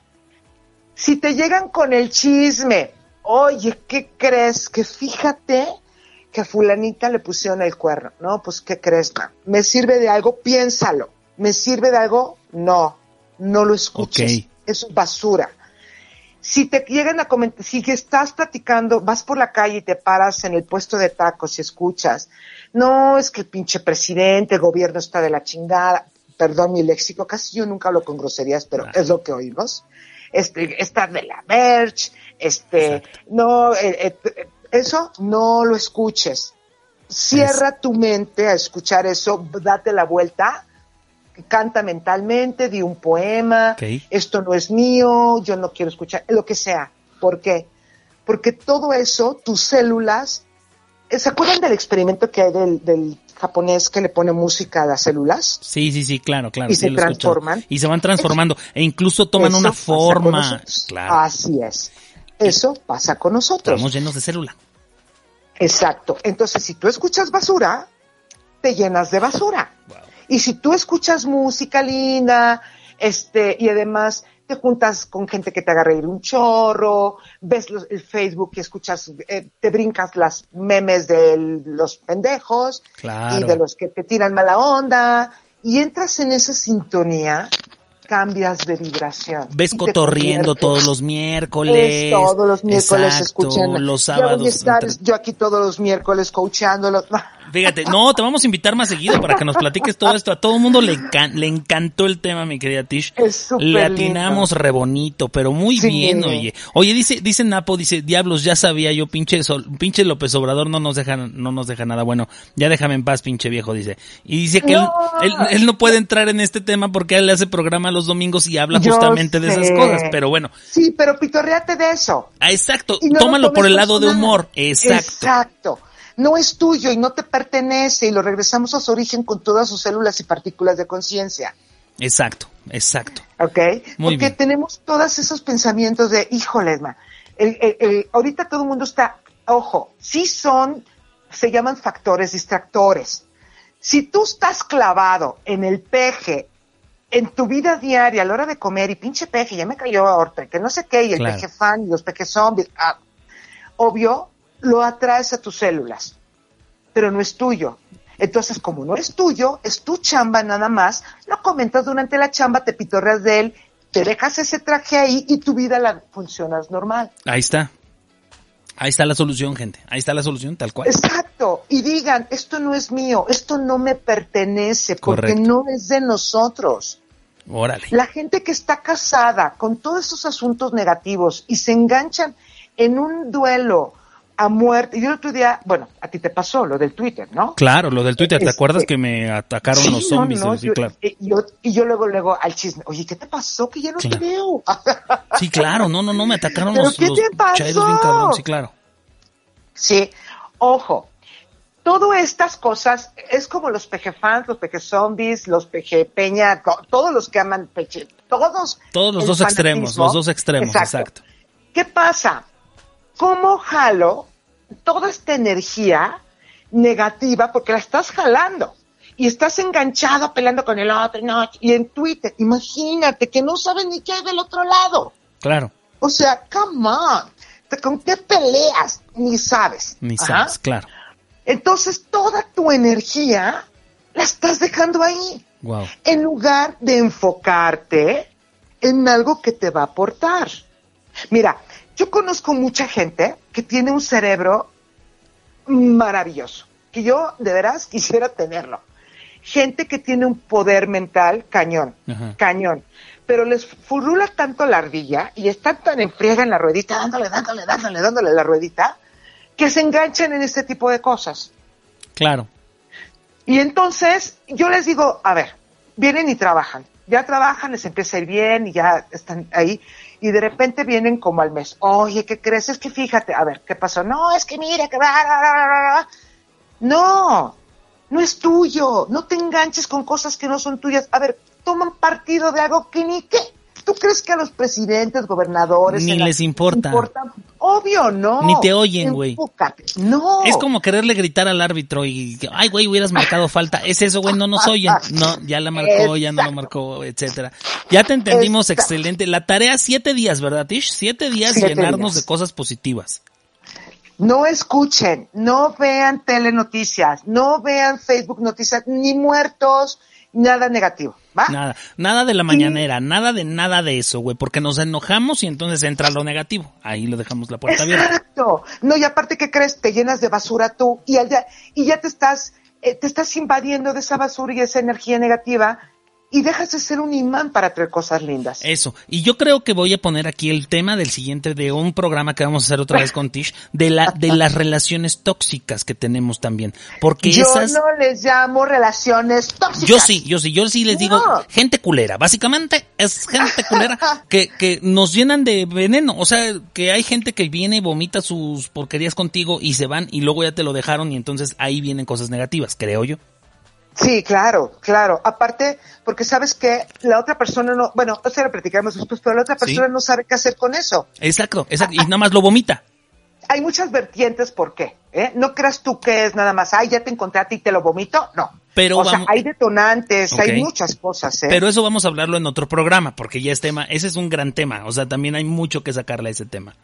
si te llegan con el chisme, oye, ¿qué crees? Que fíjate que a fulanita le pusieron el cuerno. No, pues ¿qué crees? ¿Me sirve de algo? Piénsalo. ¿Me sirve de algo? No, no lo escuches. Es basura. Si te llegan a comentar, si estás platicando, vas por la calle y te paras en el puesto de tacos y escuchas, no, es que el pinche presidente, el gobierno está de la chingada. perdón mi léxico, casi yo nunca hablo con groserías, pero es lo que oímos. Este, estar de la merch, este, no, eh, eh, eso no lo escuches. Cierra tu mente a escuchar eso, date la vuelta, canta mentalmente, di un poema, esto no es mío, yo no quiero escuchar, lo que sea. ¿Por qué? Porque todo eso, tus células, eh, ¿se acuerdan del experimento que hay del, del japonés que le pone música a las células? Sí, sí, sí, claro, claro. Y sí se lo transforman. Y se van transformando. E incluso toman una forma. Claro. Así es. Eso pasa con nosotros. Estamos llenos de célula. Exacto. Entonces, si tú escuchas basura, te llenas de basura. Y si tú escuchas música linda, este, y además te juntas con gente que te haga reír un chorro, ves los- el Facebook y escuchas, eh, te brincas las memes de los pendejos Claro. y de los que te tiran mala onda, y entras en esa sintonía, cambias de vibración. Ves cotorriendo todos los miércoles. es todos los miércoles escuchando. Los sábados. estar entre- yo aquí todos los miércoles coachándolo. [laughs] Fíjate, no, te vamos a invitar más seguido para que nos platiques todo esto. A todo el mundo le, le encantó el tema, mi querida Tish. Es Le atinamos re bonito, pero muy Sí. bien, oye. Oye, dice, dice Napo, dice, diablos, ya sabía yo, pinche, Sol- pinche López Obrador no nos deja, no nos deja nada bueno. Ya déjame en paz, pinche viejo, dice. Y dice que No. él, él, él no puede entrar en este tema porque él hace programa los domingos y habla Yo justamente de esas cosas. Pero bueno, Sí, pero pitorreate de eso. ah, exacto, no tómalo por el lado de humor. Exacto. Exacto. No es tuyo y no te pertenece y lo regresamos a su origen con todas sus células y partículas de conciencia. Exacto, exacto. ¿Ok? Muy Porque bien. tenemos todos esos pensamientos de, híjole, ma, el, el- el- ahorita todo el mundo está, ojo, sí son, se llaman factores distractores. Si tú estás clavado en el peje, en tu vida diaria, a la hora de comer, y pinche peje, ya me cayó ahorita, que no sé qué, y el Claro. peje fan, y los peje zombies, ah, obvio, lo atraes a tus células, pero no es tuyo. Entonces, como no es tuyo, es tu chamba nada más, lo comentas durante la chamba, te pitorreas de él, te dejas ese traje ahí y tu vida la funcionas normal. Ahí está. Ahí está la solución, gente. Ahí está la solución, tal cual. Exacto. Y digan, esto no es mío, esto no me pertenece, porque Correcto. no es de nosotros. Órale. La gente que está casada con todos esos asuntos negativos y se enganchan en un duelo a muerte. Yo el otro día, bueno, a ti te pasó lo del Twitter, ¿no? Claro, lo del Twitter, ¿te Este- acuerdas que me atacaron Sí, los zombies? no, sí, yo- claro. y, yo, y yo luego, luego al chisme, oye, ¿qué te pasó? Que ya no Claro. te veo. [laughs] Sí, claro, no, no, no, me atacaron ¿Pero los, qué los te pasó? chairos bien cabrón, sí, claro. sí, ojo, todas estas cosas es como los peje fans, los peje zombies, los peje peña, to- todos los que aman peche, todos. Todos los dos extremos, los dos extremos, exacto. ¿Qué pasa? ¿Cómo jalo toda esta energía negativa porque la estás jalando? Y estás enganchado peleando con el otro, no, y en Twitter, imagínate que no sabes ni qué hay del otro lado. Claro, O sea, come on. ¿Con qué peleas? Ni sabes. ni Ajá. sabes, claro. Entonces, toda tu energía la estás dejando ahí, Wow. en lugar de enfocarte en algo que te va a aportar. Mira, yo conozco mucha gente que tiene un cerebro maravilloso, que yo de veras quisiera tenerlo. Gente que tiene un poder mental cañón, Ajá. cañón, pero les furula tanto la ardilla y están tan en friega en la ruedita, dándole, dándole, dándole, dándole la ruedita, que se enganchan en este tipo de cosas. Claro, Y entonces yo les digo, a ver, vienen y trabajan. Ya trabajan, les empieza a ir bien y ya están ahí. Y de repente vienen como al mes. Oye, ¿qué crees? Es que fíjate, a ver, ¿qué pasó? No, es que mira, que... bla, bla, bla, bla, bla". No, no es tuyo. No te enganches con cosas que no son tuyas. A ver, toman partido de algo que ni qué. ¿Tú crees que a los presidentes, gobernadores... Ni les importa. Obvio, no. Ni te oyen, güey. No. es como quererle gritar al árbitro y, ay, güey, hubieras marcado falta. Es eso, güey, no nos oyen. No, ya la marcó, ya no la marcó, etcétera. Ya te entendimos, Exacto. excelente. La tarea, siete días, ¿verdad, Tish? Siete días Siete llenarnos días. de cosas positivas. No escuchen, no vean telenoticias, no vean Facebook noticias, ni muertos, nada negativo, ¿va? Nada, nada de la mañanera, nada de nada de eso, güey, porque nos enojamos y entonces entra lo negativo. Ahí lo dejamos la puerta abierta. Exacto. No, y aparte, ¿qué crees? Te llenas de basura tú y, al ya, y ya te estás, eh, te estás invadiendo de esa basura y esa energía negativa y dejas de ser un imán para traer cosas lindas. Eso. Y yo creo que voy a poner aquí el tema del siguiente, de un programa que vamos a hacer otra vez con Tish, de la, de las [laughs] relaciones tóxicas que tenemos también. Porque Yo esas. no les llamo relaciones tóxicas. Yo sí, yo sí, yo sí les digo No. gente culera. Básicamente es gente culera [laughs] que, que nos llenan de veneno. O sea, que hay gente que viene y vomita sus porquerías contigo y se van y luego ya te lo dejaron y entonces ahí vienen cosas negativas, creo yo. Sí, claro, claro. Aparte, porque sabes que la otra persona no, bueno, o sea, lo platicaremos después, pero la otra Sí. persona no sabe qué hacer con eso. Exacto, exacto. Y nada más lo vomita. Hay muchas vertientes por qué, ¿eh? No creas tú que es nada más, ay, ya te encontré a ti y te lo vomito, no. Pero o sea, hay detonantes, hay muchas cosas, ¿eh? Pero eso vamos a hablarlo en otro programa, porque ya es tema, ese es un gran tema. O sea, también hay mucho que sacarle a ese tema.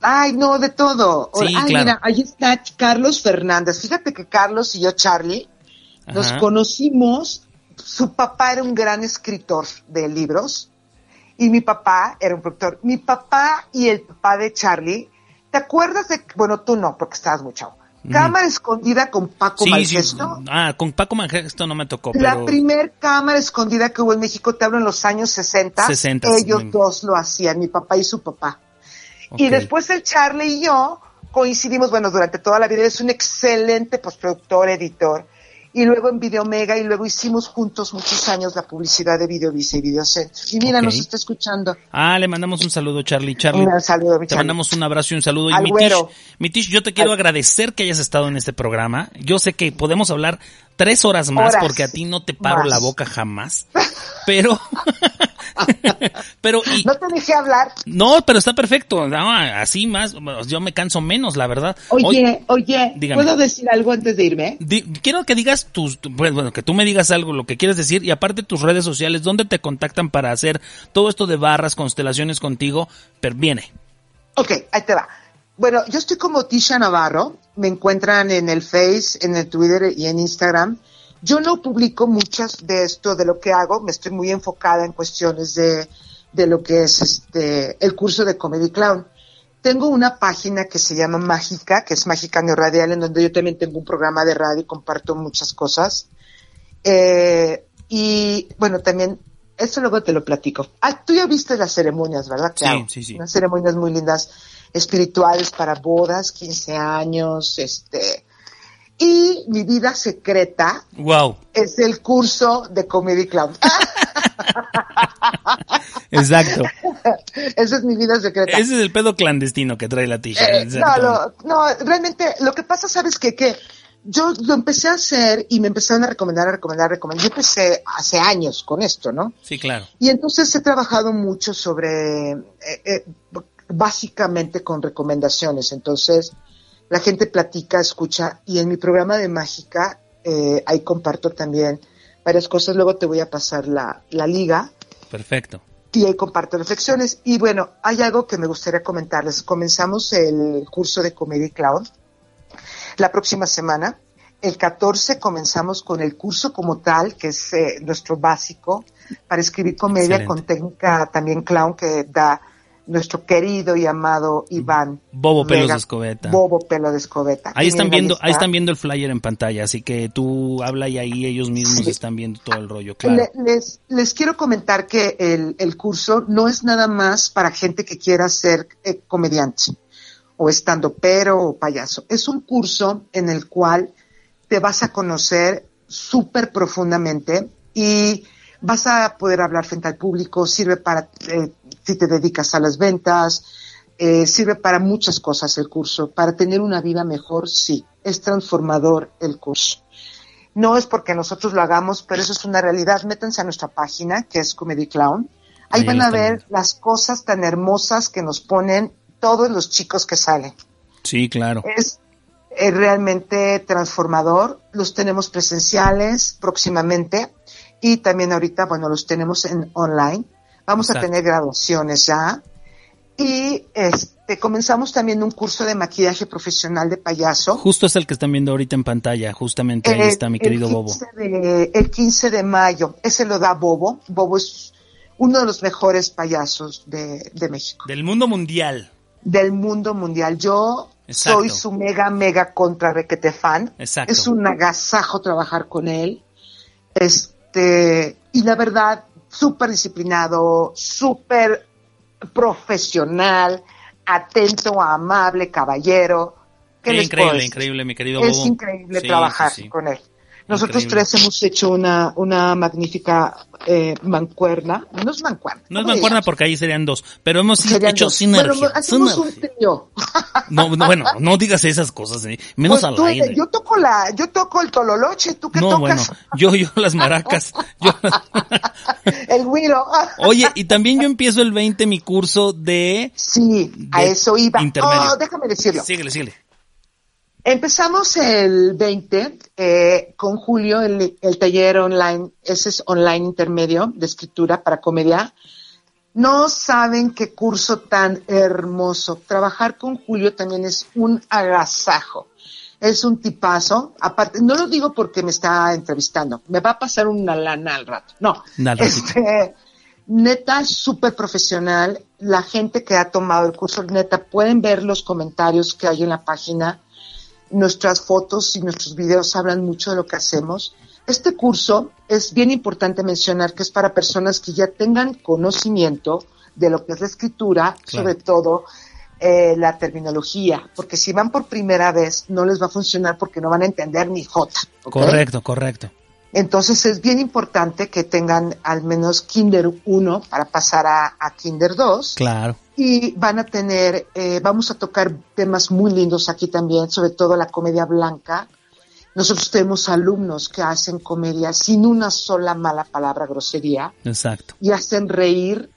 Ay, no, de todo. Sí, Ay, claro. mira, ahí está Carlos Fernández. Fíjate que Carlos y yo, Charlie, nos Ajá. conocimos. Su papá era un gran escritor de libros y mi papá era un productor. Mi papá y el papá de Charlie, ¿te acuerdas de, bueno, tú no, porque estabas muy chavo. Cámara escondida con Paco Sí, sí. Ah, con Paco Mangesto no me tocó, La pero primer cámara escondida que hubo en México, te hablo en los años 60. 60, Ellos sí. dos lo hacían, mi papá y su papá. Y después el Charlie y yo coincidimos, bueno, durante toda la vida, es un excelente postproductor, editor. Y luego en Videomega y luego hicimos juntos muchos años la publicidad de Videovisa y Videocentro. Y mira, nos está escuchando. Ah, le mandamos un saludo, Charlie. Charlie. Un saludo, Te Charlie. mandamos un abrazo y un saludo. Y Al mi güero. Tish, mi Tish, yo te quiero Al- agradecer que hayas estado en este programa. Yo sé que podemos hablar tres horas más Horas porque a ti no te paro más. la boca jamás. Pero, [laughs] pero, y, No te dejé hablar. no, pero está perfecto. No, así más, yo me canso menos, la verdad. Oye, Hoy- oye, Dígame. ¿puedo decir algo antes de irme? Di- quiero que digas tus, tu- pues, bueno, que tú me digas algo, lo que quieres decir, y aparte tus redes sociales, ¿dónde te contactan para hacer todo esto de barras, constelaciones contigo? Pero viene. Ok, ahí te va. Bueno, yo estoy como Tisha Navarro. Me encuentran en el Face, en el Twitter y en Instagram. Yo no publico muchas de esto, de lo que hago. Me estoy muy enfocada en cuestiones de, de lo que es este, el curso de Comedy Clown. Tengo una página que se llama Mágica, que es Mágica Neoradial, en donde yo también tengo un programa de radio y comparto muchas cosas. Eh, y bueno, también, eso luego te lo platico. Ah, tú ya viste las ceremonias, ¿verdad? Sí, sí, sí. Unas ceremonias muy lindas, espirituales para bodas, 15 años, este. Y mi vida secreta Wow. es el curso de Comedy Clown. [laughs] Exacto. [laughs] Esa es mi vida secreta. Ese es el pedo clandestino que trae la tija. Eh, no, lo- no, realmente lo que pasa, ¿sabes qué? Que yo lo empecé a hacer y me empezaron a recomendar, a recomendar, a recomendar. Yo empecé hace años con esto, ¿no? Sí, claro. Y entonces he trabajado mucho sobre, eh, eh, básicamente con recomendaciones. Entonces, la gente platica, escucha, y en mi programa de Mágica, eh, ahí comparto también varias cosas. Luego te voy a pasar la, la liga Perfecto. y ahí comparto reflexiones. Y bueno, hay algo que me gustaría comentarles. Comenzamos el curso de Comedy Clown la próxima semana. El 14 comenzamos con el curso como tal, que es eh, nuestro básico para escribir comedia Excelente. con técnica también clown que da nuestro querido y amado Iván. Bobo Pelos Vega. de Escobeta. Bobo Pelo de Escobeta. Ahí están viendo, ahí está. están viendo el flyer en pantalla, así que tú habla y ahí ellos mismos Sí. están viendo todo el rollo, claro. Le- les, les quiero comentar que el, el curso no es nada más para gente que quiera ser eh, comediante o estando pero o payaso. Es un curso en el cual te vas a conocer súper profundamente y vas a poder hablar frente al público, sirve para eh, si te dedicas a las ventas, eh, sirve para muchas cosas el curso, para tener una vida mejor, sí, es transformador el curso. No es porque nosotros lo hagamos, pero eso es una realidad. Métanse a nuestra página, que es Comedy Clown. Ahí Ahí van a ver las cosas tan hermosas que nos ponen todos los chicos que salen. Sí, claro. Es eh, realmente transformador. Los tenemos presenciales próximamente y también ahorita, bueno, los tenemos en online. Vamos Exacto. a tener graduaciones ya. Y este, comenzamos también un curso de maquillaje profesional de payaso. Justo es el que están viendo ahorita en pantalla, justamente ahí Eh, está mi el querido Bobo. 15 de- el 15 de mayo, ese lo da Bobo. Bobo es uno de los mejores payasos de, de México, Del mundo mundial. del mundo mundial. Yo Exacto. soy su mega, mega contra requete fan. Exacto. Es un agasajo trabajar con él. Este, y la verdad, súper disciplinado, súper profesional, atento, amable, caballero. ¿Qué les puedo increíble, decir? increíble, mi querido Es Bobo. increíble Sí, trabajar sí, sí. con él. Nosotros Increíble. tres hemos hecho una, una magnífica eh, mancuerna. No es mancuerna. No es ¿cómo le mancuerna porque ahí serían dos, pero hemos Serían hecho dos. sinergia. Bueno, hacemos un trío. No, no, bueno, no digas esas cosas, eh, menos Pues al tú, aire. Yo toco la, yo toco el tololoche, ¿tú qué no, bueno, tocas? yo, yo las maracas. [laughs] Yo, El güiro. [laughs] oye, y también yo empiezo el 20 mi curso de... Sí, a eso iba. Oh, déjame decirlo. Síguele, síguele. Empezamos el 20 eh, con Julio, el, el taller online, ese es online intermedio de escritura para comedia. No saben qué curso tan hermoso. Trabajar con Julio también es un agasajo. Es un tipazo. Aparte, no lo digo porque me está entrevistando. Me va a pasar una lana al rato. No. Este, neta, súper profesional. La gente que ha tomado el curso, neta, pueden ver los comentarios que hay en la página. Nuestras fotos y nuestros videos hablan mucho de lo que hacemos. Este curso es bien importante mencionar que es para personas que ya tengan conocimiento de lo que es la escritura, Claro. sobre todo eh, la terminología, porque si van por primera vez no les va a funcionar porque no van a entender ni J. ¿ok? Correcto, correcto. Entonces es bien importante que tengan al menos Kinder 1 para pasar a, a Kinder 2 Claro. y van a tener, eh, vamos a tocar temas muy lindos aquí también, sobre todo la comedia blanca. Nosotros tenemos alumnos que hacen comedia sin una sola mala palabra, grosería, Exacto. y hacen reír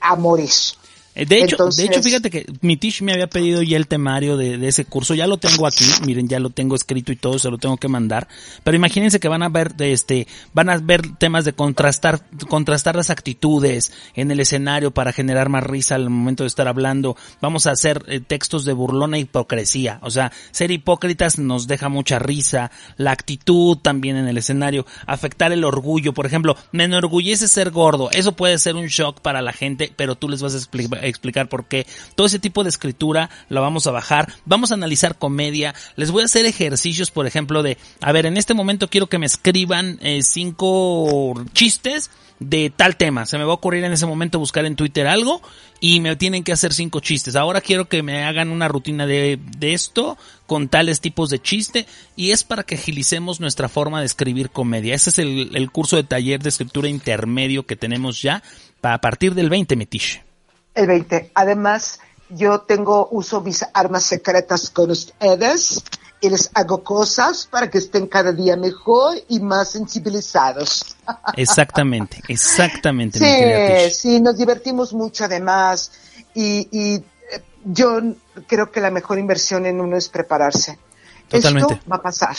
amores. Eh, De hecho, Entonces- de hecho, fíjate que mi Tish me había pedido ya el temario de, de ese curso, ya lo tengo aquí, miren, ya lo tengo escrito y todo, se lo tengo que mandar. Pero imagínense que van a ver, de este, van a ver temas de contrastar, contrastar las actitudes en el escenario para generar más risa al momento de estar hablando. Vamos a hacer eh, textos de burlona e hipocresía, o sea, ser hipócritas nos deja mucha risa, la actitud también en el escenario, afectar el orgullo, por ejemplo, me enorgullece ser gordo, eso puede ser un shock para la gente, pero tú les vas a expli- explicar por qué. Todo ese tipo de escritura la vamos a bajar, vamos a analizar comedia, les voy a hacer ejercicios, por ejemplo, de, a ver, en este momento quiero que me escriban eh, cinco chistes de tal tema. Se me va a ocurrir en ese momento buscar en Twitter algo y me tienen que hacer cinco chistes. Ahora quiero que me hagan una rutina de, de esto con tales tipos de chiste y es para que agilicemos nuestra forma de escribir comedia. Ese es el, curso de taller de escritura intermedio que tenemos ya para a partir del 20, Metiche. El 20. Además, yo tengo, uso mis armas secretas con ustedes y les hago cosas para que estén cada día mejor y más sensibilizados. [laughs] Exactamente, exactamente, mi querida Sí, sí, nos divertimos mucho además y, y, eh, yo creo que la mejor inversión en uno es prepararse. Totalmente. Esto va a pasar.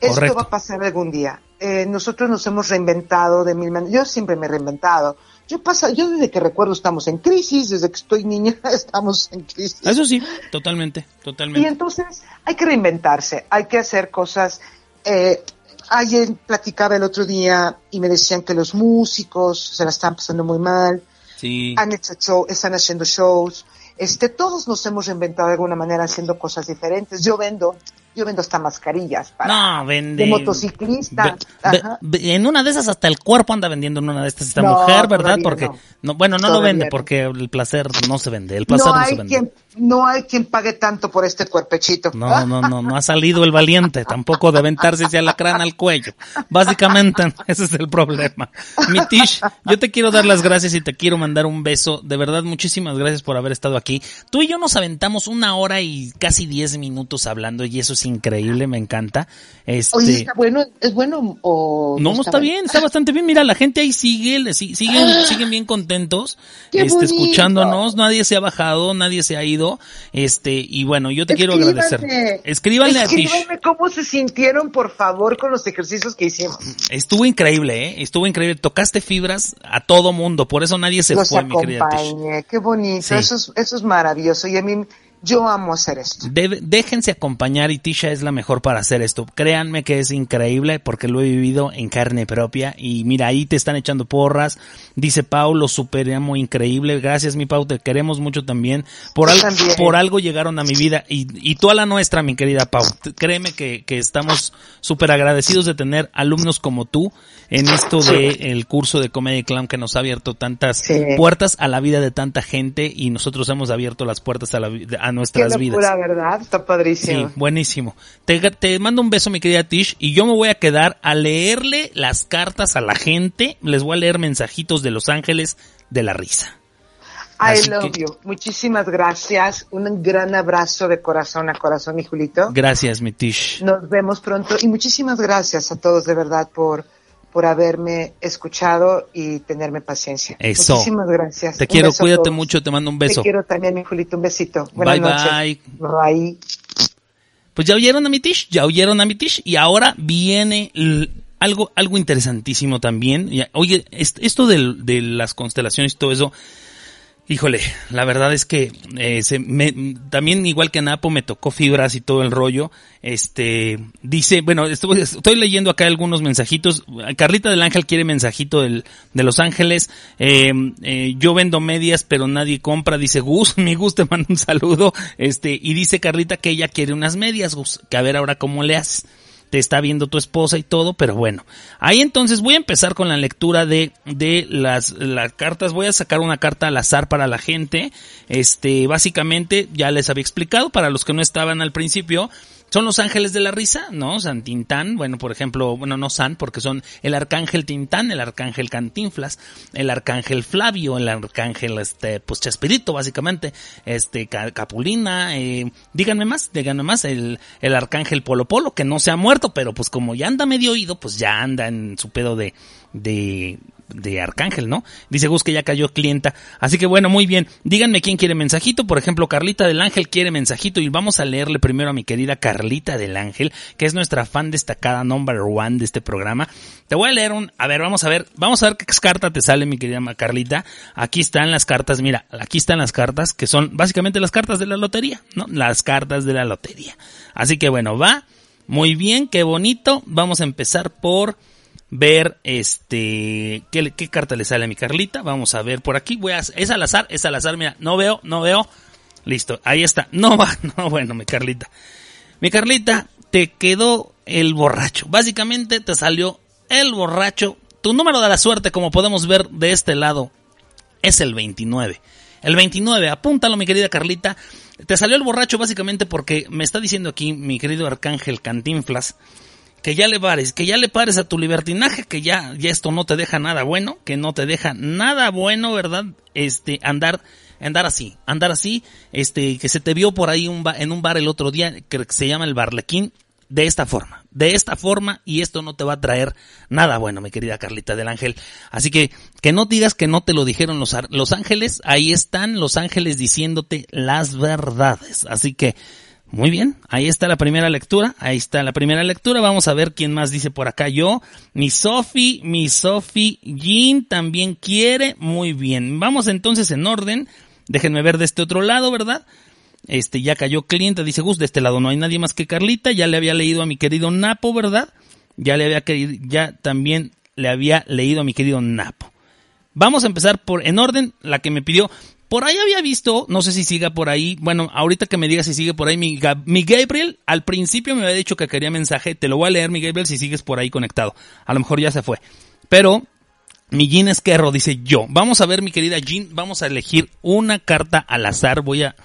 Correcto. Esto va a pasar algún día. Eh, nosotros nos hemos reinventado de mil maneras. Yo siempre me he reinventado. Yo pasa, yo desde que recuerdo estamos en crisis, desde que estoy niña [laughs] estamos en crisis. Eso sí, totalmente, Y totalmente. entonces hay que reinventarse, hay que hacer cosas. Eh, alguien platicaba el otro día y me decían que los músicos se la están pasando muy mal, Sí. han hecho show, están haciendo shows. Este, todos nos hemos reinventado de alguna manera haciendo cosas diferentes. Yo vendo, yo vendo hasta mascarillas para No, vende. de motociclista. Ve- ve- en una de esas hasta el cuerpo anda vendiendo en una de estas esta No, mujer, ¿verdad? Porque no. no. bueno, no lo vende porque el placer no se vende, el placer No no, se hay vende. quien, no hay quien pague tanto por este cuerpechito. No, no, no, no ha salido el valiente, tampoco de aventarse ese alacrán al cuello. Básicamente, [laughs] ese es el problema. Mi Tish, yo te quiero dar las gracias y te quiero mandar un beso. De verdad, muchísimas gracias por haber estado aquí. Tú y yo nos aventamos una hora y casi diez minutos hablando y eso es increíble, me encanta. Este, Oye, ¿está bueno? ¿Es bueno o No, está bien, está bastante bien. Mira, la gente ahí sigue, le si- siguen, siguen bien contentos, ¡Qué este, bonito! escuchándonos. Nadie se ha bajado, nadie se ha ido. Este, y bueno, yo te quiero agradecer. Escríbanle a. Escríbanme cómo se sintieron, por favor, con los ejercicios que hicimos. Estuvo increíble, ¿eh? Estuvo increíble. Tocaste fibras a todo mundo, por eso nadie se los fue, mi querida Tish. acompañé, qué bonito, Sí. eso, es, eso es maravilloso. Y a mí Yo amo hacer esto. déjense acompañar y Tisha es la mejor para hacer esto. Créanme que es increíble porque lo he vivido en carne propia y mira, ahí te están echando porras. Dice Paulo, super amo, increíble. Gracias mi Pau, te queremos mucho también. Por, por algo llegaron a mi vida y, y tú a la nuestra, mi querida Pau. Créeme que, que estamos súper agradecidos de tener alumnos como tú en esto de el curso de Comedy Clown que nos ha abierto tantas puertas a la vida de tanta gente y nosotros hemos abierto las puertas a, la, a nuestras vidas. La verdad, está padrísimo. Sí, buenísimo. Te, te mando un beso, mi querida Tish, y yo me voy a quedar a leerle las cartas a la gente. Les voy a leer mensajitos de Los Ángeles de la risa. I love you. Muchísimas gracias. Un gran abrazo de corazón a corazón, mi Julito. Gracias, mi Tish. Nos vemos pronto y muchísimas gracias a todos de verdad por por haberme escuchado y tenerme paciencia. Eso. Muchísimas gracias. Te quiero, cuídate mucho, te mando un beso. Te quiero también, mi Julito, un besito. Buenas bye, noches. Bye. Bye. Pues ya oyeron a mi Tish, ya oyeron a mi Tish y ahora viene algo, algo interesantísimo también. Oye, esto de, de las constelaciones y todo eso, Híjole, la verdad es que eh, se me, también igual que Napo me tocó fibras y todo el rollo. Este dice, bueno, estoy, estoy leyendo acá algunos mensajitos. Carlita del Ángel quiere mensajito del, de Los Ángeles. Eh, eh, yo vendo medias, pero nadie compra. Dice Gus, [laughs] mi Gus te manda un saludo. Este y dice Carlita que ella quiere unas medias, Gus. Que a ver ahora cómo le haces te está viendo tu esposa y todo, pero bueno. Ahí entonces voy a empezar con la lectura de, de las, las cartas. Voy a sacar una carta al azar para la gente. Este, básicamente, ya les había explicado, para los que no estaban al principio, son los ángeles de la risa, ¿no? San Tintán, bueno, por ejemplo, bueno, no San, porque son el arcángel Tintán, el arcángel Cantinflas, el arcángel Flavio, el arcángel, este, pues Chespirito, básicamente, este, Capulina, eh, díganme más, díganme más, el, el arcángel Polo Polo, que no se ha muerto, pero pues como ya anda medio oído, pues ya anda en su pedo de, de, de Arcángel, ¿no? Dice Gus que ya cayó clienta. Así que bueno, muy bien. Díganme quién quiere mensajito. Por ejemplo, Carlita del Ángel quiere mensajito y vamos a leerle primero a mi querida Carlita del Ángel, que es nuestra fan destacada number one de este programa. Te voy a leer un, a ver, vamos a ver, vamos a ver qué carta te sale, mi querida Carlita. Aquí están las cartas, mira, aquí están las cartas que son básicamente las cartas de la lotería, ¿no? Las cartas de la lotería. Así que bueno, va. Muy bien, qué bonito. Vamos a empezar por ver este ¿qué, qué carta le sale a mi Carlita. Vamos a ver por aquí. Voy a, es al azar, es al azar. Mira, no veo, no veo. Listo, ahí está. [laughs] No va, no, bueno, mi Carlita. Mi Carlita, te quedó el borracho. Básicamente te salió el borracho. Tu número de la suerte, como podemos ver de este lado, es el 29. El 29, apúntalo mi querida Carlita. Te salió el borracho básicamente porque me está diciendo aquí mi querido Arcángel Cantinflas que ya le pares, que ya le pares a tu libertinaje, que ya, ya esto no te deja nada bueno, que no te deja nada bueno, ¿verdad? Este, andar, andar así, andar así, este, que se te vio por ahí un en un bar el otro día, que se llama el Barlequín, de esta forma, de esta forma, y esto no te va a traer nada bueno, mi querida Carlita del Ángel. Así que, que no digas que no te lo dijeron los, los ángeles, ahí están los ángeles diciéndote las verdades. Así que, muy bien, ahí está la primera lectura, ahí está la primera lectura, vamos a ver quién más dice por acá yo, mi Sofi, mi Sofi, Jean también quiere, muy bien, vamos entonces en orden, déjenme ver de este otro lado, ¿verdad? Este, ya cayó cliente, dice Gus, de este lado no hay nadie más que Carlita, ya le había leído a mi querido Napo, ¿verdad? Ya le había querido, ya también le había leído a mi querido Napo. Vamos a empezar por, en orden, la que me pidió, por ahí había visto, no sé si siga por ahí, bueno, ahorita que me digas si sigue por ahí, mi, Gabriel al principio me había dicho que quería mensaje, te lo voy a leer mi Gabriel si sigues por ahí conectado. A lo mejor ya se fue. Pero mi Jean Esquerro dice yo, vamos a ver mi querida Jean, vamos a elegir una carta al azar, voy a,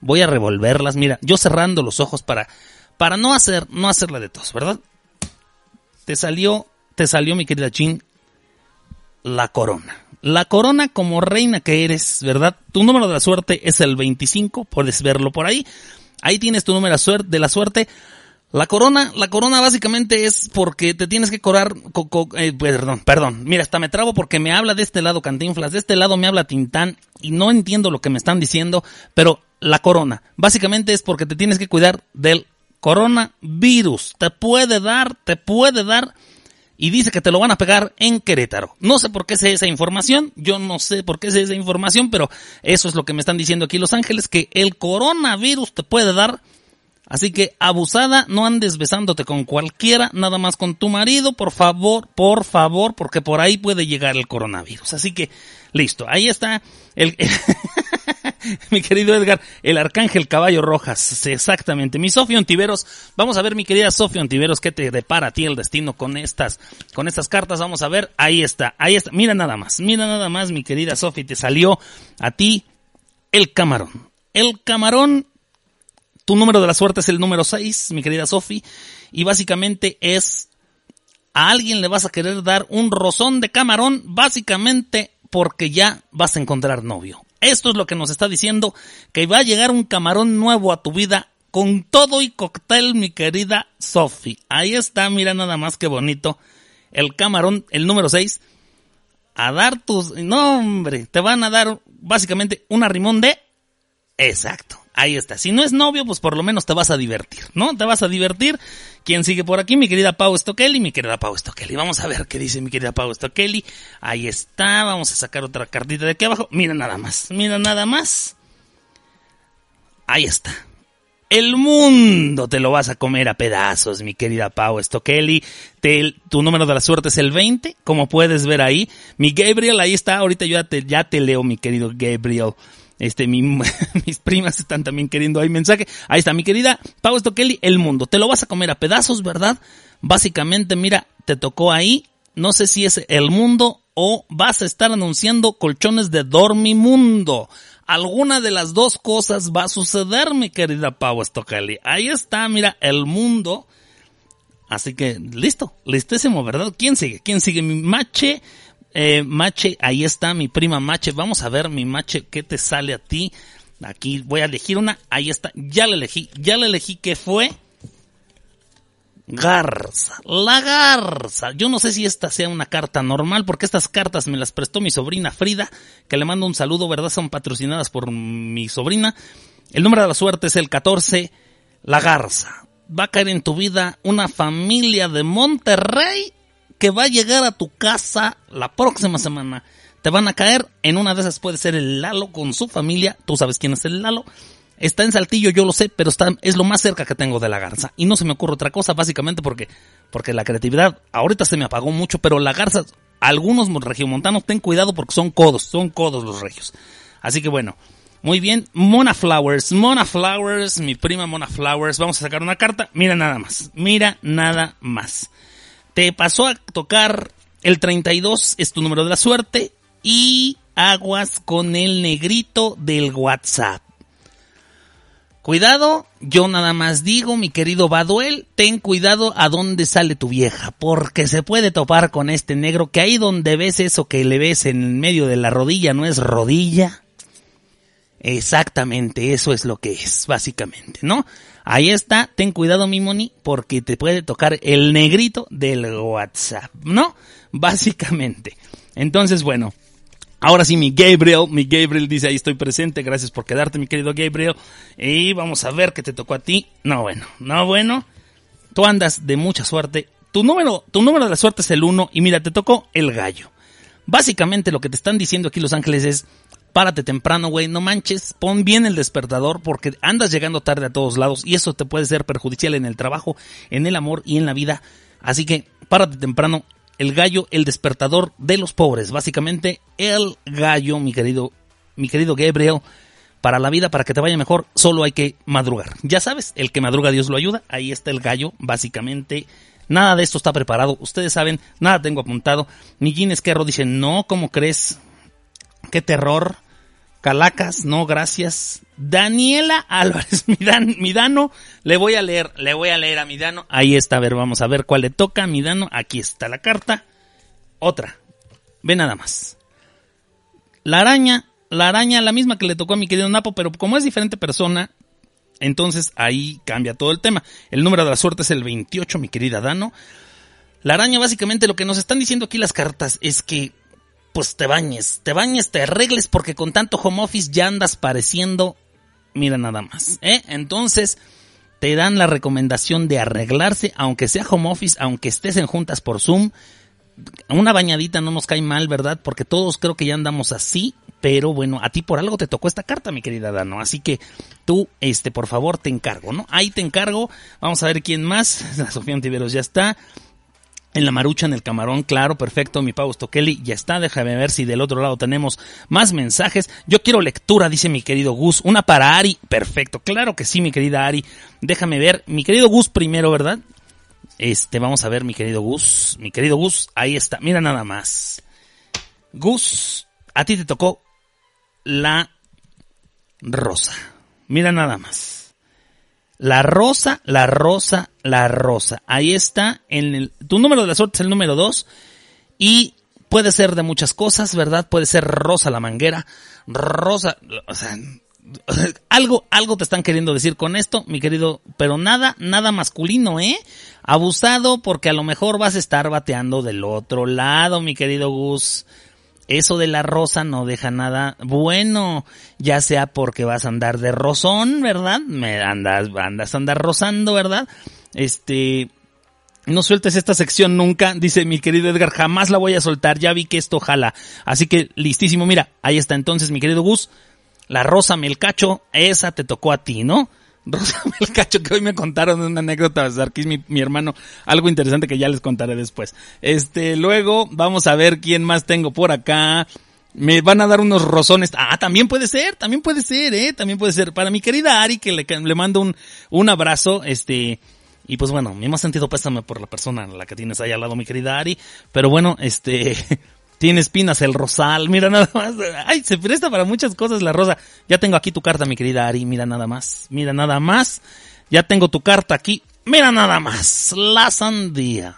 voy a revolverlas, mira, yo cerrando los ojos para, para no hacer, no hacerla de tos, ¿verdad? Te salió, te salió mi querida Jean, la corona la corona como reina que eres, ¿verdad? Tu número de la suerte es el 25, puedes verlo por ahí. Ahí tienes tu número de la suerte. La corona, la corona básicamente es porque te tienes que corar, eh, perdón, perdón, mira, hasta me trabo porque me habla de este lado Cantinflas, de este lado me habla Tintán y no entiendo lo que me están diciendo, pero la corona, básicamente es porque te tienes que cuidar del coronavirus, te puede dar, te puede dar y dice que te lo van a pegar en Querétaro. No sé por qué sé esa información, yo no sé por qué sé esa información, pero eso es lo que me están diciendo aquí Los Ángeles, que el coronavirus te puede dar. Así que abusada, no andes besándote con cualquiera, nada más con tu marido, por favor, por favor, porque por ahí puede llegar el coronavirus. Así que, listo, ahí está el... [laughs] [laughs] mi querido Edgar, el arcángel caballo rojas, exactamente. Mi Sofía Ontiveros, vamos a ver mi querida Sofía Ontiveros, qué te depara a ti el destino con estas, con estas cartas, vamos a ver, ahí está, ahí está, mira nada más, mira nada más mi querida Sofía, te salió a ti el camarón. El camarón, tu número de la suerte es el número 6, mi querida Sofía, y básicamente es a alguien le vas a querer dar un rozón de camarón, básicamente porque ya vas a encontrar novio. Esto es lo que nos está diciendo, que va a llegar un camarón nuevo a tu vida con todo y cóctel, mi querida Sophie. Ahí está, mira nada más que bonito. El camarón, el número 6. A dar tus... No, hombre, te van a dar básicamente un arrimón de... Exacto. Ahí está. Si no es novio, pues por lo menos te vas a divertir, ¿no? Te vas a divertir. ¿Quién sigue por aquí? Mi querida Pau Stokely, mi querida Pau Stokely. Vamos a ver qué dice mi querida Pau Stokely. Ahí está. Vamos a sacar otra cartita de aquí abajo. Mira nada más. Mira nada más. Ahí está. El mundo te lo vas a comer a pedazos, mi querida Pau Stokely. tu número de la suerte es el 20, como puedes ver ahí. Mi Gabriel, ahí está. Ahorita yo ya te, ya te leo, mi querido Gabriel. Este, [laughs] mis primas están también queriendo ahí mensaje. Ahí está, mi querida Pau Kelly, el mundo. Te lo vas a comer a pedazos, ¿verdad? Básicamente, mira, te tocó ahí. No sé si es el mundo o vas a estar anunciando colchones de Dormimundo. Alguna de las dos cosas va a suceder, mi querida Pau Stokely. Ahí está, mira, el mundo. Así que, listo, listísimo, ¿verdad? ¿Quién sigue? ¿Quién sigue? Mi mache eh, Mache, ahí está mi prima Mache. Vamos a ver, mi Mache, ¿qué te sale a ti? Aquí voy a elegir una. Ahí está. Ya la elegí. Ya la elegí. ¿Qué fue? Garza. La garza. Yo no sé si esta sea una carta normal porque estas cartas me las prestó mi sobrina Frida, que le mando un saludo, ¿verdad? Son patrocinadas por mi sobrina. El número de la suerte es el 14. La garza. Va a caer en tu vida una familia de Monterrey que va a llegar a tu casa la próxima semana. Te van a caer, en una de esas puede ser el Lalo con su familia, tú sabes quién es el Lalo. Está en Saltillo, yo lo sé, pero está, es lo más cerca que tengo de la garza. Y no se me ocurre otra cosa, básicamente porque, porque la creatividad ahorita se me apagó mucho, pero la garza, algunos regiomontanos, ten cuidado porque son codos, son codos los regios. Así que bueno, muy bien, Mona Flowers, Mona Flowers, mi prima Mona Flowers, vamos a sacar una carta, mira nada más, mira nada más. Te pasó a tocar el 32, es tu número de la suerte. Y aguas con el negrito del WhatsApp. Cuidado, yo nada más digo, mi querido Baduel, ten cuidado a dónde sale tu vieja, porque se puede topar con este negro que ahí donde ves eso que le ves en medio de la rodilla no es rodilla. Exactamente, eso es lo que es, básicamente, ¿no? Ahí está, ten cuidado mi moni, porque te puede tocar el negrito del WhatsApp, ¿no? Básicamente. Entonces, bueno, ahora sí mi Gabriel, mi Gabriel dice ahí estoy presente, gracias por quedarte mi querido Gabriel. Y vamos a ver qué te tocó a ti. No, bueno, no, bueno. Tú andas de mucha suerte. Tu número, tu número de la suerte es el 1 y mira, te tocó el gallo. Básicamente lo que te están diciendo aquí Los Ángeles es, párate temprano, güey, no manches, pon bien el despertador porque andas llegando tarde a todos lados y eso te puede ser perjudicial en el trabajo, en el amor y en la vida. Así que párate temprano, el gallo, el despertador de los pobres, básicamente el gallo, mi querido, mi querido Gabriel, para la vida, para que te vaya mejor, solo hay que madrugar. Ya sabes, el que madruga Dios lo ayuda, ahí está el gallo, básicamente. Nada de esto está preparado, ustedes saben, nada tengo apuntado. Gin Esquerro dice, no, ¿cómo crees? qué terror. Calacas, no, gracias. Daniela Álvarez, [laughs] Midano, Midano, le voy a leer, le voy a leer a Midano. Ahí está, a ver, vamos a ver cuál le toca a Midano. Aquí está la carta. Otra. Ve nada más. La araña, la araña, la misma que le tocó a mi querido Napo, pero como es diferente persona, entonces ahí cambia todo el tema. El número de la suerte es el 28, mi querida Dano. La araña, básicamente, lo que nos están diciendo aquí las cartas es que pues te bañes, te bañes, te arregles porque con tanto home office ya andas pareciendo, mira nada más, ¿eh? Entonces, te dan la recomendación de arreglarse, aunque sea home office, aunque estés en juntas por Zoom. Una bañadita no nos cae mal, ¿verdad? Porque todos creo que ya andamos así, pero bueno, a ti por algo te tocó esta carta, mi querida Dano. Así que tú, este, por favor, te encargo, ¿no? Ahí te encargo. Vamos a ver quién más. [laughs] Sofía Antiveros ya está. En la marucha, en el camarón, claro, perfecto, mi Pausto Kelly, ya está, déjame ver si del otro lado tenemos más mensajes. Yo quiero lectura, dice mi querido Gus, una para Ari, perfecto, claro que sí, mi querida Ari, déjame ver, mi querido Gus primero, ¿verdad? Este, vamos a ver, mi querido Gus, mi querido Gus, ahí está, mira nada más. Gus, a ti te tocó la rosa, mira nada más. La rosa, la rosa, la rosa. Ahí está. En el, tu número de la suerte es el número 2. Y puede ser de muchas cosas, ¿verdad? Puede ser rosa la manguera. Rosa. O sea, [laughs] algo, algo te están queriendo decir con esto, mi querido. Pero nada, nada masculino, ¿eh? Abusado porque a lo mejor vas a estar bateando del otro lado, mi querido Gus eso de la rosa no deja nada bueno, ya sea porque vas a andar de rozón, ¿verdad? Me andas, andas a andar rozando, ¿verdad? Este, no sueltes esta sección nunca, dice mi querido Edgar, jamás la voy a soltar, ya vi que esto jala. Así que listísimo, mira, ahí está entonces mi querido Gus, la rosa melcacho, esa te tocó a ti, ¿no? [laughs] Rosa Melcacho, que hoy me contaron una anécdota, Sarkis, mi, mi hermano, algo interesante que ya les contaré después. Este, luego, vamos a ver quién más tengo por acá. Me van a dar unos rozones. Ah, también puede ser, también puede ser, eh, también puede ser. Para mi querida Ari, que le, le mando un, un abrazo, este, y pues bueno, mi más sentido pésame por la persona la que tienes ahí al lado, mi querida Ari. Pero bueno, este, [laughs] tiene espinas el rosal, mira nada más. Ay, se presta para muchas cosas la rosa. Ya tengo aquí tu carta, mi querida Ari, mira nada más, mira nada más. Ya tengo tu carta aquí, mira nada más. La sandía.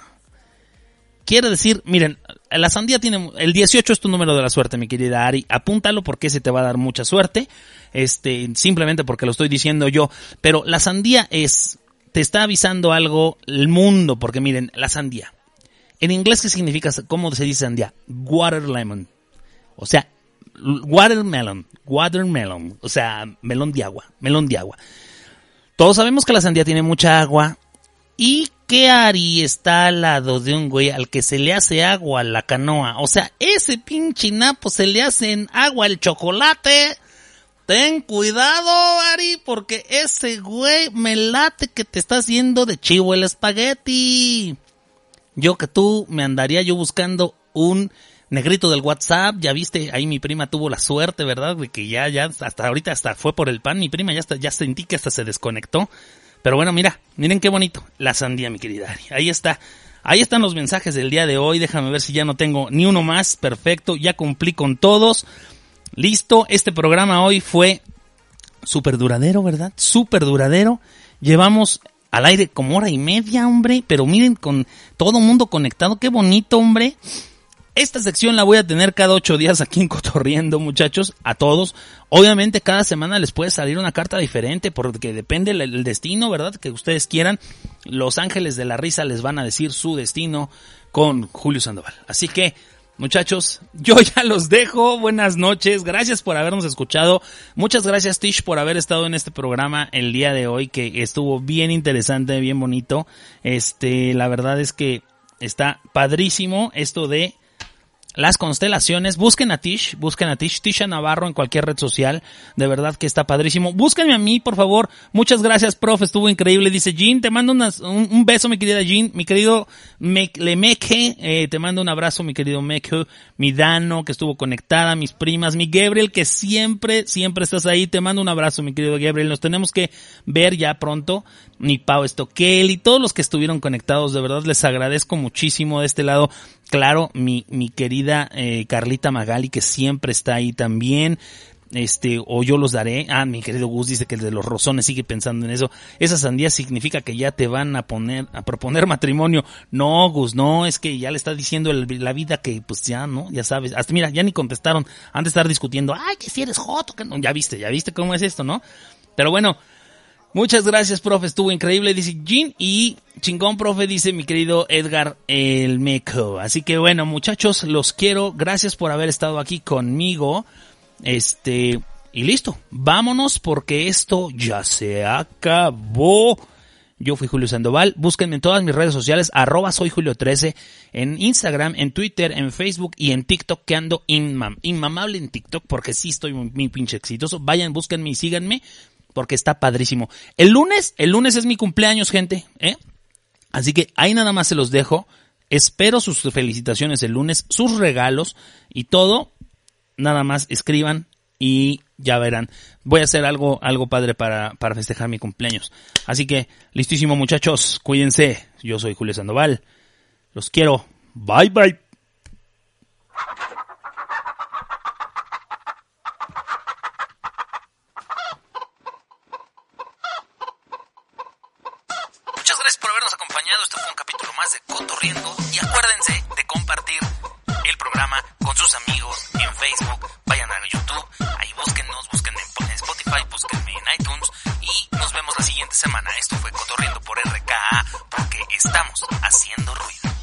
Quiere decir, miren, la sandía tiene, el 18 es tu número de la suerte, mi querida Ari. Apúntalo porque ese te va a dar mucha suerte. Este, simplemente porque lo estoy diciendo yo. Pero la sandía es, te está avisando algo el mundo, porque miren, la sandía en inglés, ¿qué significa? ¿Cómo se dice sandía? Water lemon. O sea, watermelon. Watermelon. O sea, melón de agua. Melón de agua. Todos sabemos que la sandía tiene mucha agua. ¿Y qué Ari está al lado de un güey al que se le hace agua la canoa? O sea, ese pinche napo se le hace en agua el chocolate. Ten cuidado, Ari, porque ese güey me late que te está haciendo de chivo el espagueti. Yo que tú me andaría yo buscando un negrito del WhatsApp, ya viste, ahí mi prima tuvo la suerte, ¿verdad? De que ya, ya, hasta ahorita hasta fue por el pan, mi prima ya hasta, ya sentí que hasta se desconectó. Pero bueno, mira, miren qué bonito, la sandía, mi querida Ari. Ahí está. Ahí están los mensajes del día de hoy. Déjame ver si ya no tengo ni uno más. Perfecto, ya cumplí con todos. Listo, este programa hoy fue súper duradero, ¿verdad? Súper duradero. Llevamos al aire como hora y media, hombre. Pero miren, con todo mundo conectado, qué bonito, hombre. Esta sección la voy a tener cada ocho días aquí en Cotorriendo, muchachos, a todos. Obviamente cada semana les puede salir una carta diferente porque depende el destino, ¿verdad? Que ustedes quieran. Los ángeles de la risa les van a decir su destino con Julio Sandoval. Así que Muchachos, [laughs] yo ya los dejo. Buenas noches. Gracias por habernos escuchado. Muchas gracias Tish por haber estado en este programa el día de hoy que estuvo bien interesante, bien bonito. Este, la verdad es que está padrísimo esto de las constelaciones. Busquen a Tish, busquen a Tish, Tisha Navarro en cualquier red social. De verdad que está padrísimo. Búsquenme a mí, por favor. Muchas gracias, profe. Estuvo increíble. Dice Jean, te mando un, beso, mi querida Jean. Mi querido Me, Lemeque, eh, te mando un abrazo, mi querido Meque. Mi Dano, que estuvo conectada. Mis primas. Mi Gabriel, que siempre, siempre estás ahí. Te mando un abrazo, mi querido Gabriel. Nos tenemos que ver ya pronto. Mi Pau Estoquel y todos los que estuvieron conectados. De verdad les agradezco muchísimo de este lado. Claro, mi, mi querida eh, Carlita Magali, que siempre está ahí también. Este, o yo los daré. Ah, mi querido Gus dice que el de los rozones sigue pensando en eso. Esa sandía significa que ya te van a poner, a proponer matrimonio. No, Gus, no, es que ya le está diciendo la vida que, pues ya, ¿no? Ya sabes. Hasta mira, ya ni contestaron. Han de estar discutiendo. Ay, que si eres joto, que no. Ya viste, ya viste cómo es esto, ¿no? Pero bueno, Muchas gracias, profe. Estuvo increíble, dice Jean. Y chingón, profe, dice mi querido Edgar El Meco. Así que bueno, muchachos, los quiero. Gracias por haber estado aquí conmigo. Este, y listo. Vámonos porque esto ya se acabó. Yo fui Julio Sandoval. Búsquenme en todas mis redes sociales, arroba soy Julio 13, en Instagram, en Twitter, en Facebook y en TikTok, que ando inmam inmamable en TikTok porque sí estoy muy, pinche exitoso. Vayan, búsquenme y síganme porque está padrísimo. El lunes, el lunes es mi cumpleaños, gente, ¿eh? Así que ahí nada más se los dejo. Espero sus felicitaciones el lunes, sus regalos y todo. Nada más escriban y ya verán. Voy a hacer algo, algo padre para, para festejar mi cumpleaños. Así que, listísimo muchachos, cuídense. Yo soy Julio Sandoval. Los quiero. Bye bye. Muchas gracias por habernos acompañado. Esto fue un capítulo más Y acuérdense de compartir el programa con sus amigos en Facebook. Vayan a YouTube, ahí búsquennos, búsquenme en Spotify, búsquenme en iTunes y nos vemos la siguiente semana. Esto fue Cotorriendo por RKA porque estamos haciendo ruido.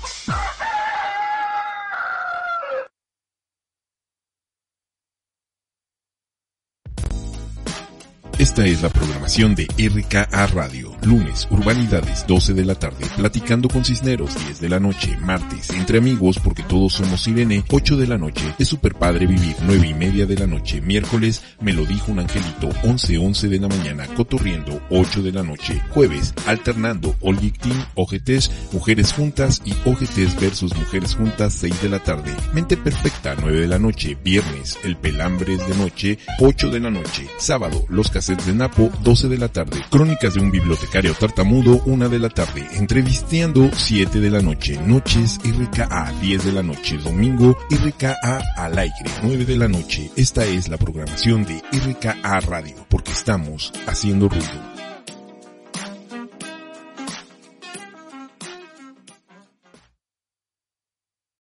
Esta es la programación de RKA Radio. Lunes, Urbanidades, 12 de la tarde. Platicando con Cisneros, 10 de la noche. Martes, Entre Amigos, porque todos somos Sirene, 8 de la noche. Es super padre vivir, 9 y media de la noche. Miércoles, Me lo dijo un angelito, 11, 11 de la mañana. Cotorriendo, 8 de la noche. Jueves, Alternando, All Victim, OGTs, Mujeres Juntas y OGTs versus Mujeres Juntas, 6 de la tarde. Mente Perfecta, 9 de la noche. Viernes, El Pelambres de Noche, 8 de la noche. Sábado, Los Cassettes de Napo, 12 de la tarde. Crónicas de un bibliotecario tartamudo, 1 de la tarde. Entrevisteando, 7 de la noche. Noches, RKA, 10 de la noche. Domingo, RKA al aire, 9 de la noche. Esta es la programación de RKA Radio, porque estamos haciendo ruido.